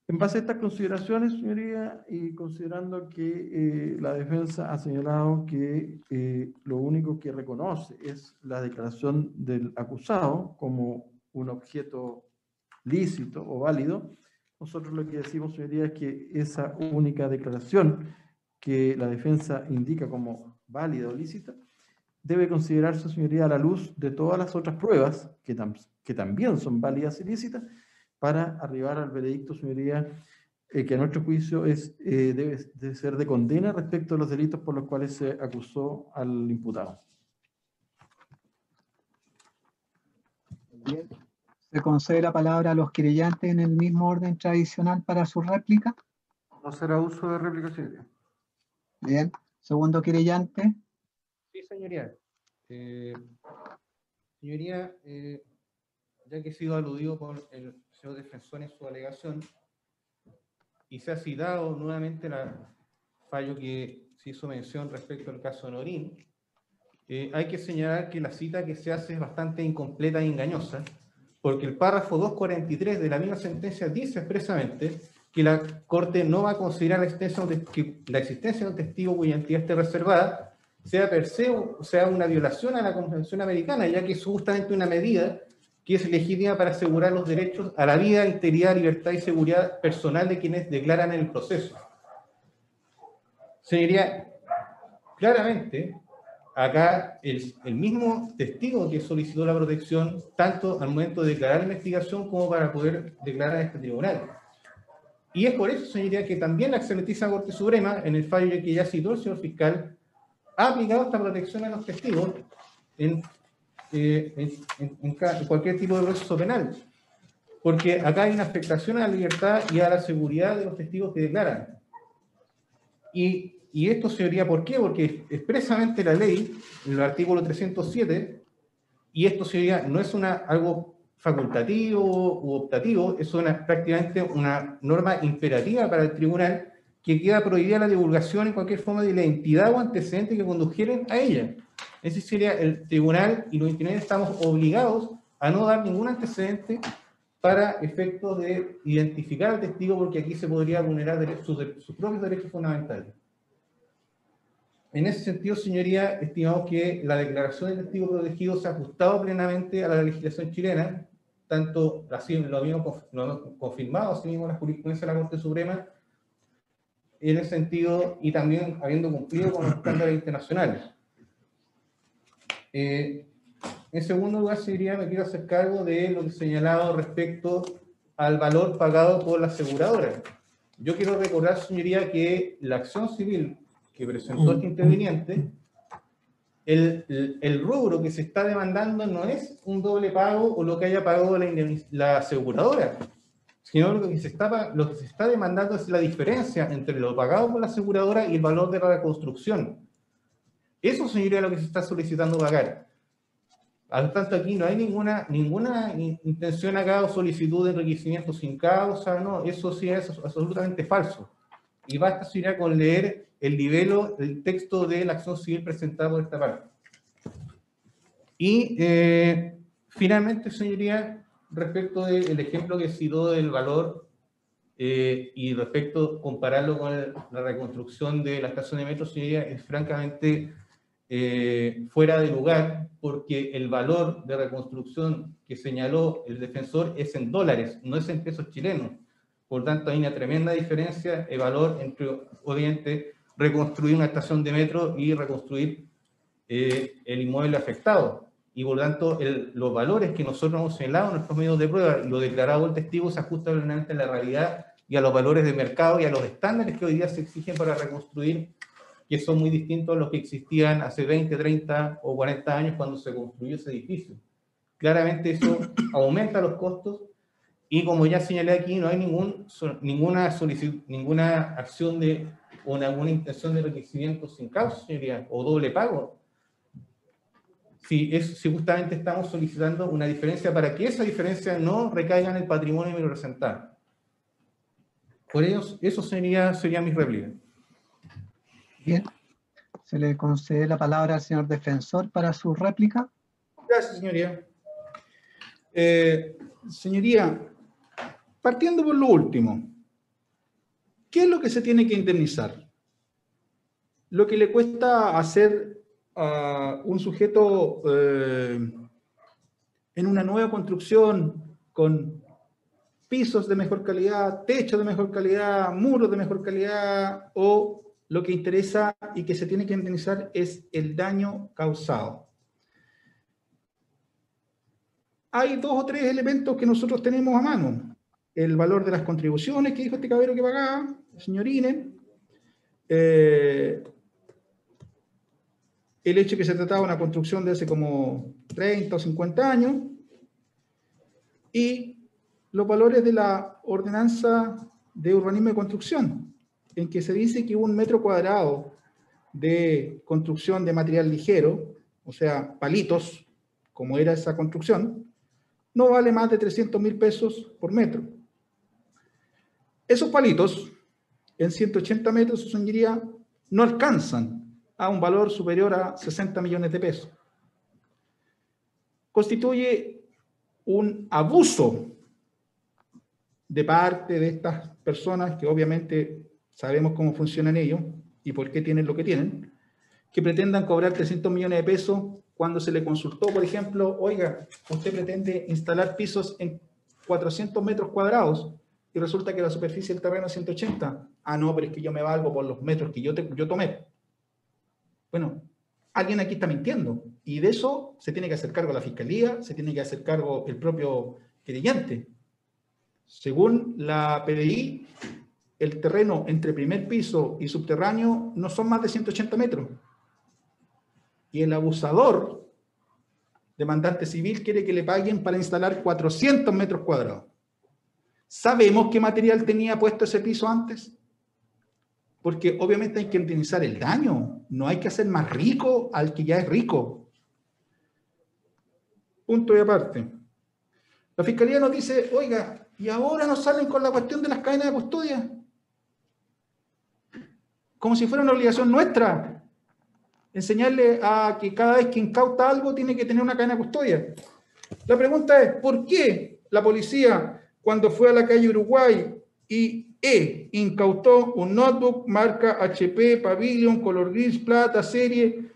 En base a estas consideraciones, señoría, y considerando que eh, la defensa ha señalado que eh, lo único que reconoce es la declaración del acusado como un objeto lícito o válido, nosotros lo que decimos, señoría, es que esa única declaración que la defensa indica como válida o lícita, debe considerarse, señoría, a la luz de todas las otras pruebas que, también son válidas y lícitas para arribar al veredicto, señoría, eh, que a nuestro juicio es, eh, debe, debe, ser de condena respecto a los delitos por los cuales se acusó al imputado. Bien. ¿Se concede la palabra a los querellantes en el mismo orden tradicional para su réplica? No será uso de réplica, señoría. Bien. Segundo querellante. Sí, señoría. Eh, señoría, eh, ya que he sido aludido por el señor defensor en su alegación y se ha citado nuevamente el fallo que se hizo mención respecto al caso Norín, eh, hay que señalar que la cita que se hace es bastante incompleta e engañosa porque el párrafo 243 de la misma sentencia dice expresamente que la Corte no va a considerar la existencia, de, un testigo cuya identidad esté reservada sea per se o sea una violación a la Convención Americana, ya que es justamente una medida que es legítima para asegurar los derechos a la vida, integridad, libertad y seguridad personal de quienes declaran el proceso. Señoría, claramente, acá el, el, mismo testigo que solicitó la protección, tanto al momento de declarar la investigación como para poder declarar este tribunal. Y es por eso, señoría, que también la excelentísima Corte Suprema, en el fallo que ya citó el señor fiscal, ha aplicado esta protección a los testigos en, eh, en, en, en cualquier tipo de proceso penal. Porque acá hay una afectación a la libertad y a la seguridad de los testigos que declaran. Y y esto se vería por qué, porque expresamente la ley, en el artículo 307, y esto sería, no es una, algo facultativo u optativo, es una, prácticamente una norma imperativa para el tribunal que queda prohibida la divulgación en cualquier forma de la entidad o antecedente que condujeren a ella. Ese sería el tribunal y los instituciones estamos obligados a no dar ningún antecedente para efectos de identificar al testigo porque aquí se podría vulnerar sus, sus propios derechos fundamentales. En ese sentido, señoría, estimamos que la declaración del testigo protegido se ha ajustado plenamente a la legislación chilena, tanto así lo habíamos, confirmado así mismo la jurisprudencia de la Corte Suprema, en ese sentido, y también habiendo cumplido con los estándares internacionales. Eh, en segundo lugar, señoría, me quiero hacer cargo de lo que señalado respecto al valor pagado por la aseguradora. Yo quiero recordar, señoría, que la acción civil que presentó este interviniente, el, el, el, rubro que se está demandando no es un doble pago o lo que haya pagado la, la aseguradora, sino lo que, se está, lo que se está demandando es la diferencia entre lo pagado por la aseguradora y el valor de la reconstrucción. Eso, señoría, es lo que se está solicitando pagar. Al tanto, aquí no hay ninguna, ninguna intención acá o solicitud de enriquecimiento sin causa, no, eso sí es absolutamente falso. Y basta, señoría, con leer el libelo, el texto de la acción civil presentada por esta parte. Y eh, finalmente, señoría, respecto del ejemplo que citó del valor eh, y respecto compararlo con el, la reconstrucción de la estación de metro, señoría, es francamente eh, fuera de lugar porque el valor de reconstrucción que señaló el defensor es en dólares, no es en pesos chilenos. Por tanto, hay una tremenda diferencia de valor entre, obviamente, reconstruir una estación de metro y reconstruir eh, el inmueble afectado. Y por lo tanto, los valores que nosotros hemos señalado en nuestros medios de prueba y lo declarado el testigo se ajustan plenamente a la realidad y a los valores de mercado y a los estándares que hoy día se exigen para reconstruir, que son muy distintos a los que existían hace 20, 30 o 40 años cuando se construyó ese edificio. Claramente eso aumenta los costos y como ya señalé aquí, no hay ningún, ninguna, ninguna acción de o alguna intención de enriquecimiento sin causa, señoría, o doble pago. Si, es, si justamente estamos solicitando una diferencia para que esa diferencia no recaiga en el patrimonio representado. Por ello, eso sería, sería mi réplica. Bien. Se le concede la palabra al señor defensor para su réplica. Gracias, señoría. Eh, señoría, partiendo por lo último, ¿Qué es lo que se tiene que indemnizar? Lo que le cuesta hacer a un sujeto eh, en una nueva construcción con pisos de mejor calidad, techos de mejor calidad, muros de mejor calidad, o lo que interesa y que se tiene que indemnizar es el daño causado. Hay dos o tres elementos que nosotros tenemos a mano. El valor de las contribuciones que dijo este caballero que pagaba, señor Ine, eh, el hecho de que se trataba de una construcción de hace como 30 o 50 años, y los valores de la ordenanza de urbanismo y construcción, en que se dice que un metro cuadrado de construcción de material ligero, o sea, palitos, como era esa construcción, no vale más de 300 mil pesos por metro. Esos palitos en 180 metros, señoría, no alcanzan a un valor superior a 60 millones de pesos. Constituye un abuso de parte de estas personas que obviamente sabemos cómo funcionan ellos y por qué tienen lo que tienen, que pretendan cobrar 300 millones de pesos cuando se le consultó, por ejemplo, oiga, usted pretende instalar pisos en 400 metros cuadrados y resulta que la superficie del terreno es 180. Ah, no, pero es que yo me valgo por los metros que yo, yo tomé. Bueno, alguien aquí está mintiendo y de eso se tiene que hacer cargo la fiscalía, se tiene que hacer cargo el propio querellante. Según la PDI, el terreno entre primer piso y subterráneo no son más de 180 metros. Y el abusador, demandante civil, quiere que le paguen para instalar 400 metros cuadrados. ¿Sabemos qué material tenía puesto ese piso antes? Porque obviamente hay que indemnizar el daño, no hay que hacer más rico al que ya es rico. Punto y aparte. La fiscalía nos dice, oiga, y ahora nos salen con la cuestión de las cadenas de custodia. Como si fuera una obligación nuestra. Enseñarle a que cada vez que incauta algo tiene que tener una cadena de custodia. La pregunta es, ¿por qué la policía cuando fue a la calle Uruguay y E incautó un notebook marca HP, Pavilion, color gris, plata, serie,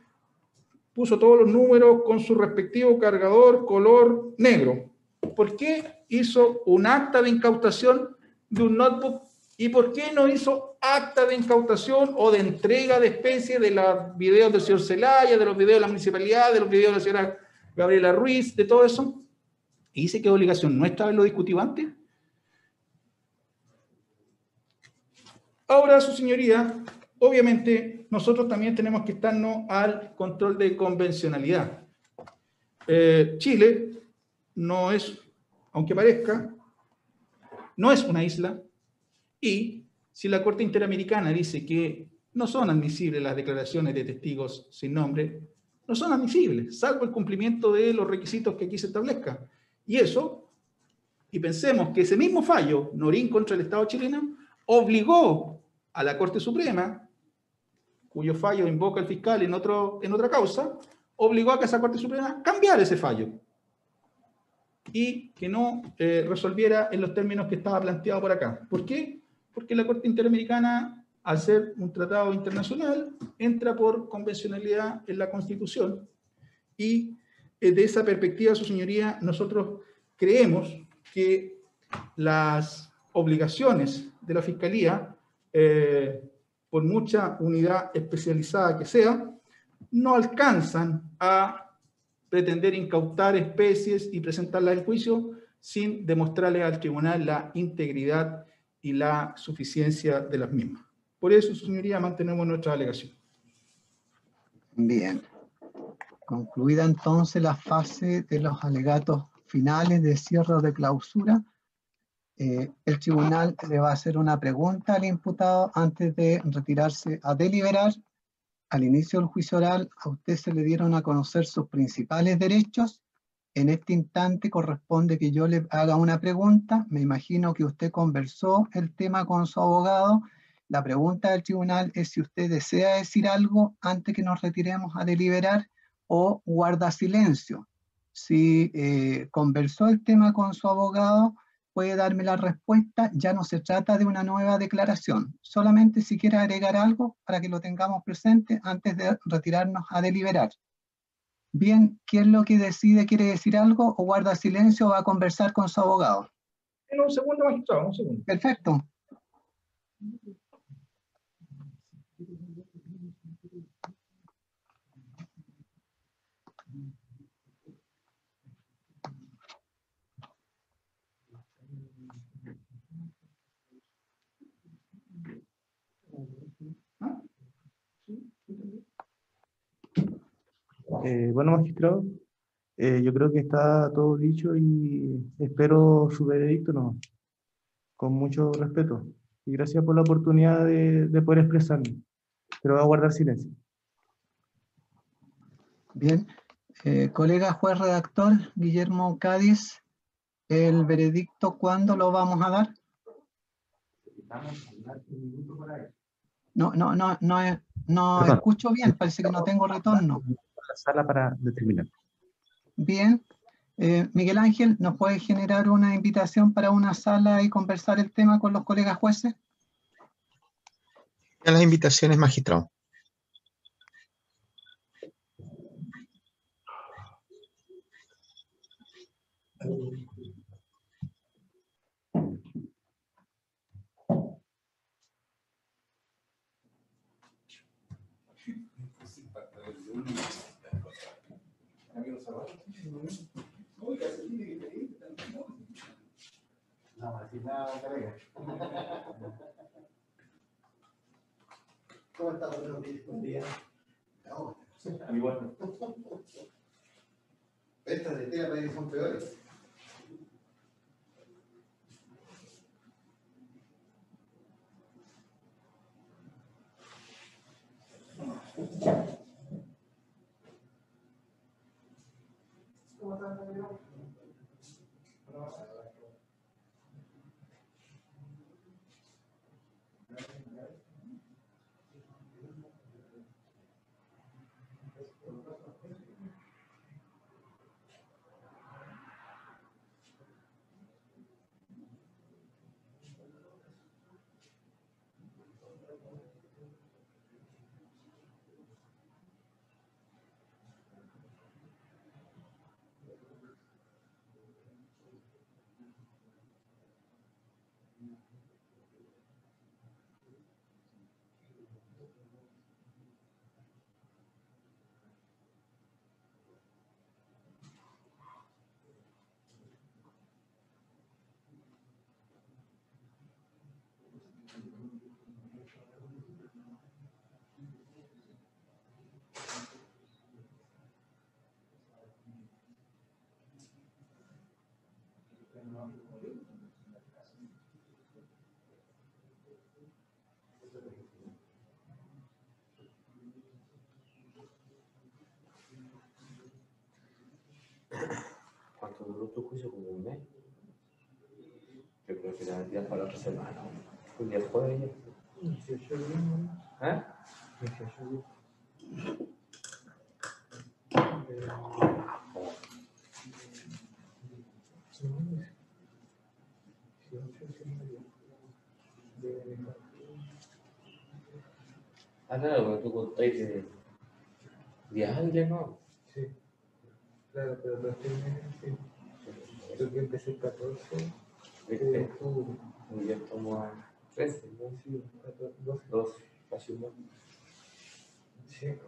puso todos los números con su respectivo cargador color negro. ¿Por qué hizo un acta de incautación de un notebook y por qué no hizo acta de incautación o de entrega de especie de los videos del señor Celaya, de los videos de la municipalidad, de los videos de la señora Gabriela Ruiz, de todo eso? Dice que es obligación nuestra haberlo discutido antes. Ahora, su señoría, obviamente nosotros también tenemos que estarnos al control de convencionalidad. Eh, Chile no es, aunque parezca, no es una isla y si la Corte Interamericana dice que no son admisibles las declaraciones de testigos sin nombre, no son admisibles, salvo el cumplimiento de los requisitos que aquí se establezcan. Y eso, y pensemos que ese mismo fallo, Norín contra el Estado chileno, obligó a la Corte Suprema, cuyo fallo invoca el fiscal en, otro, en otra causa, obligó a que esa Corte Suprema cambiara ese fallo y que no eh, resolviera en los términos que estaba planteado por acá. ¿Por qué? Porque la Corte Interamericana, al ser un tratado internacional, entra por convencionalidad en la Constitución y de esa perspectiva, su señoría, nosotros creemos que las obligaciones de la Fiscalía, eh, por mucha unidad especializada que sea, no alcanzan a pretender incautar especies y presentarlas en juicio sin demostrarle al tribunal la integridad y la suficiencia de las mismas. Por eso, su señoría, mantenemos nuestra alegación. Bien. Concluida entonces la fase de los alegatos finales de cierre de clausura, eh, el tribunal le va a hacer una pregunta al imputado antes de retirarse a deliberar. Al inicio del juicio oral, a usted se le dieron a conocer sus principales derechos. En este instante corresponde que yo le haga una pregunta. Me imagino que usted conversó el tema con su abogado. La pregunta del tribunal es si usted desea decir algo antes que nos retiremos a deliberar o guarda silencio. Si eh, conversó el tema con su abogado, puede darme la respuesta, ya no se trata de una nueva declaración, solamente si quiere agregar algo para que lo tengamos presente antes de retirarnos a deliberar. Bien, ¿qué es lo que decide? ¿Quiere decir algo o guarda silencio o va a conversar con su abogado? un segundo, magistrado, un segundo. Perfecto. Eh, bueno, magistrado, eh, yo creo que está todo dicho y espero su veredicto no, con mucho respeto. Y gracias por la oportunidad de, de poder expresarme. Pero voy a guardar silencio. Bien. Eh, colega juez redactor Guillermo Cádiz, ¿el veredicto cuándo lo vamos a dar? No, no, no, no, no escucho bien, parece que no tengo retorno la sala para determinar. Bien. Eh, Miguel Ángel, ¿nos puede generar una invitación para una sala y conversar el tema con los colegas jueces? A las invitaciones, magistrado. ¿Cómo está, Buen día. Igual. Estas de tela parece son peores. ¿Cuánto duró tu juicio? ¿Como un mes? Yo creo que día para otra semana. Un día jueves. ¿Eh? Ah, claro, porque tú contáis de ¿no? Claro, pero los sí. Yo que empecé el 14. Este, y ya tomo a 13. 12. 12. Casi un 5.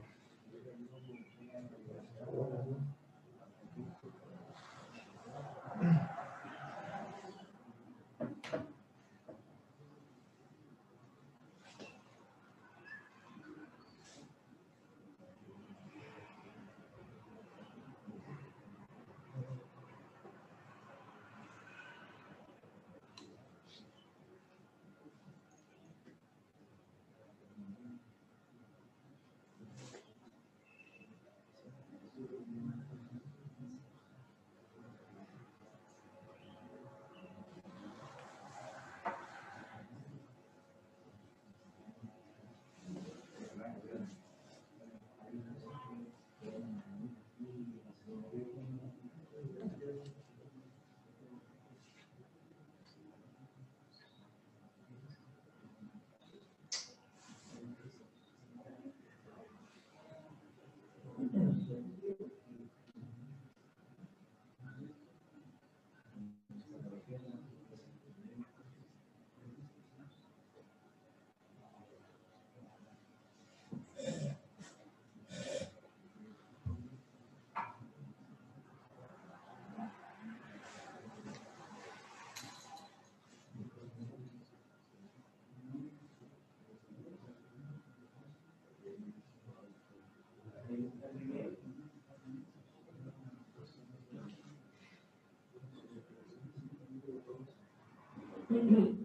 Yeah. Mm-hmm.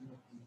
Señor.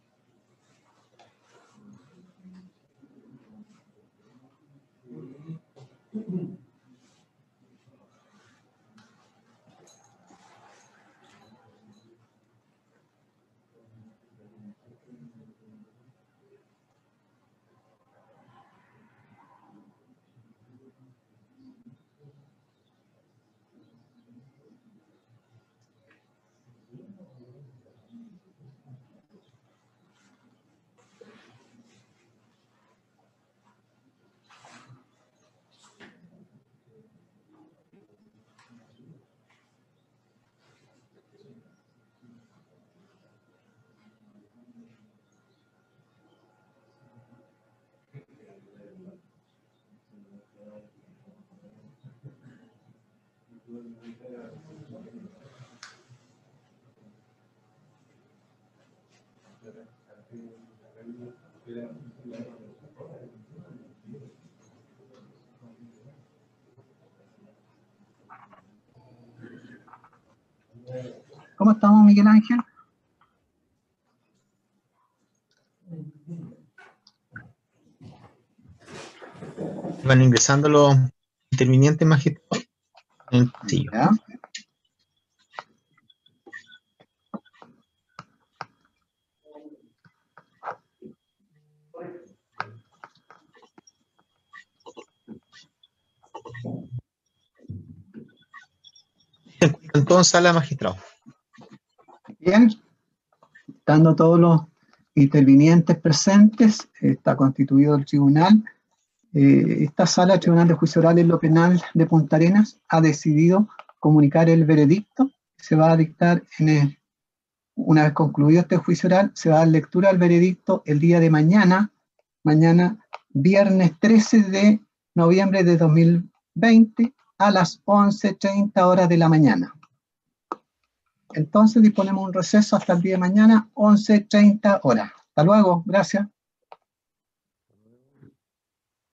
¿Cómo estamos, Miguel Ángel? Van ingresando los intervinientes magistrados pasillo. Ya. Se encuentran todos en sala magistrado. Bien, estando todos los intervinientes presentes, está constituido el tribunal. Eh, esta sala, Tribunal de Juicio Oral en lo Penal de Punta Arenas, ha decidido comunicar el veredicto. Se va a dictar en el- una vez concluido este juicio oral, se va a dar lectura al veredicto el día de mañana, mañana viernes 13 de noviembre de 2020 a las 11.30 horas de la mañana. Entonces disponemos un receso hasta el día de mañana, 11.30 horas. Hasta luego, gracias.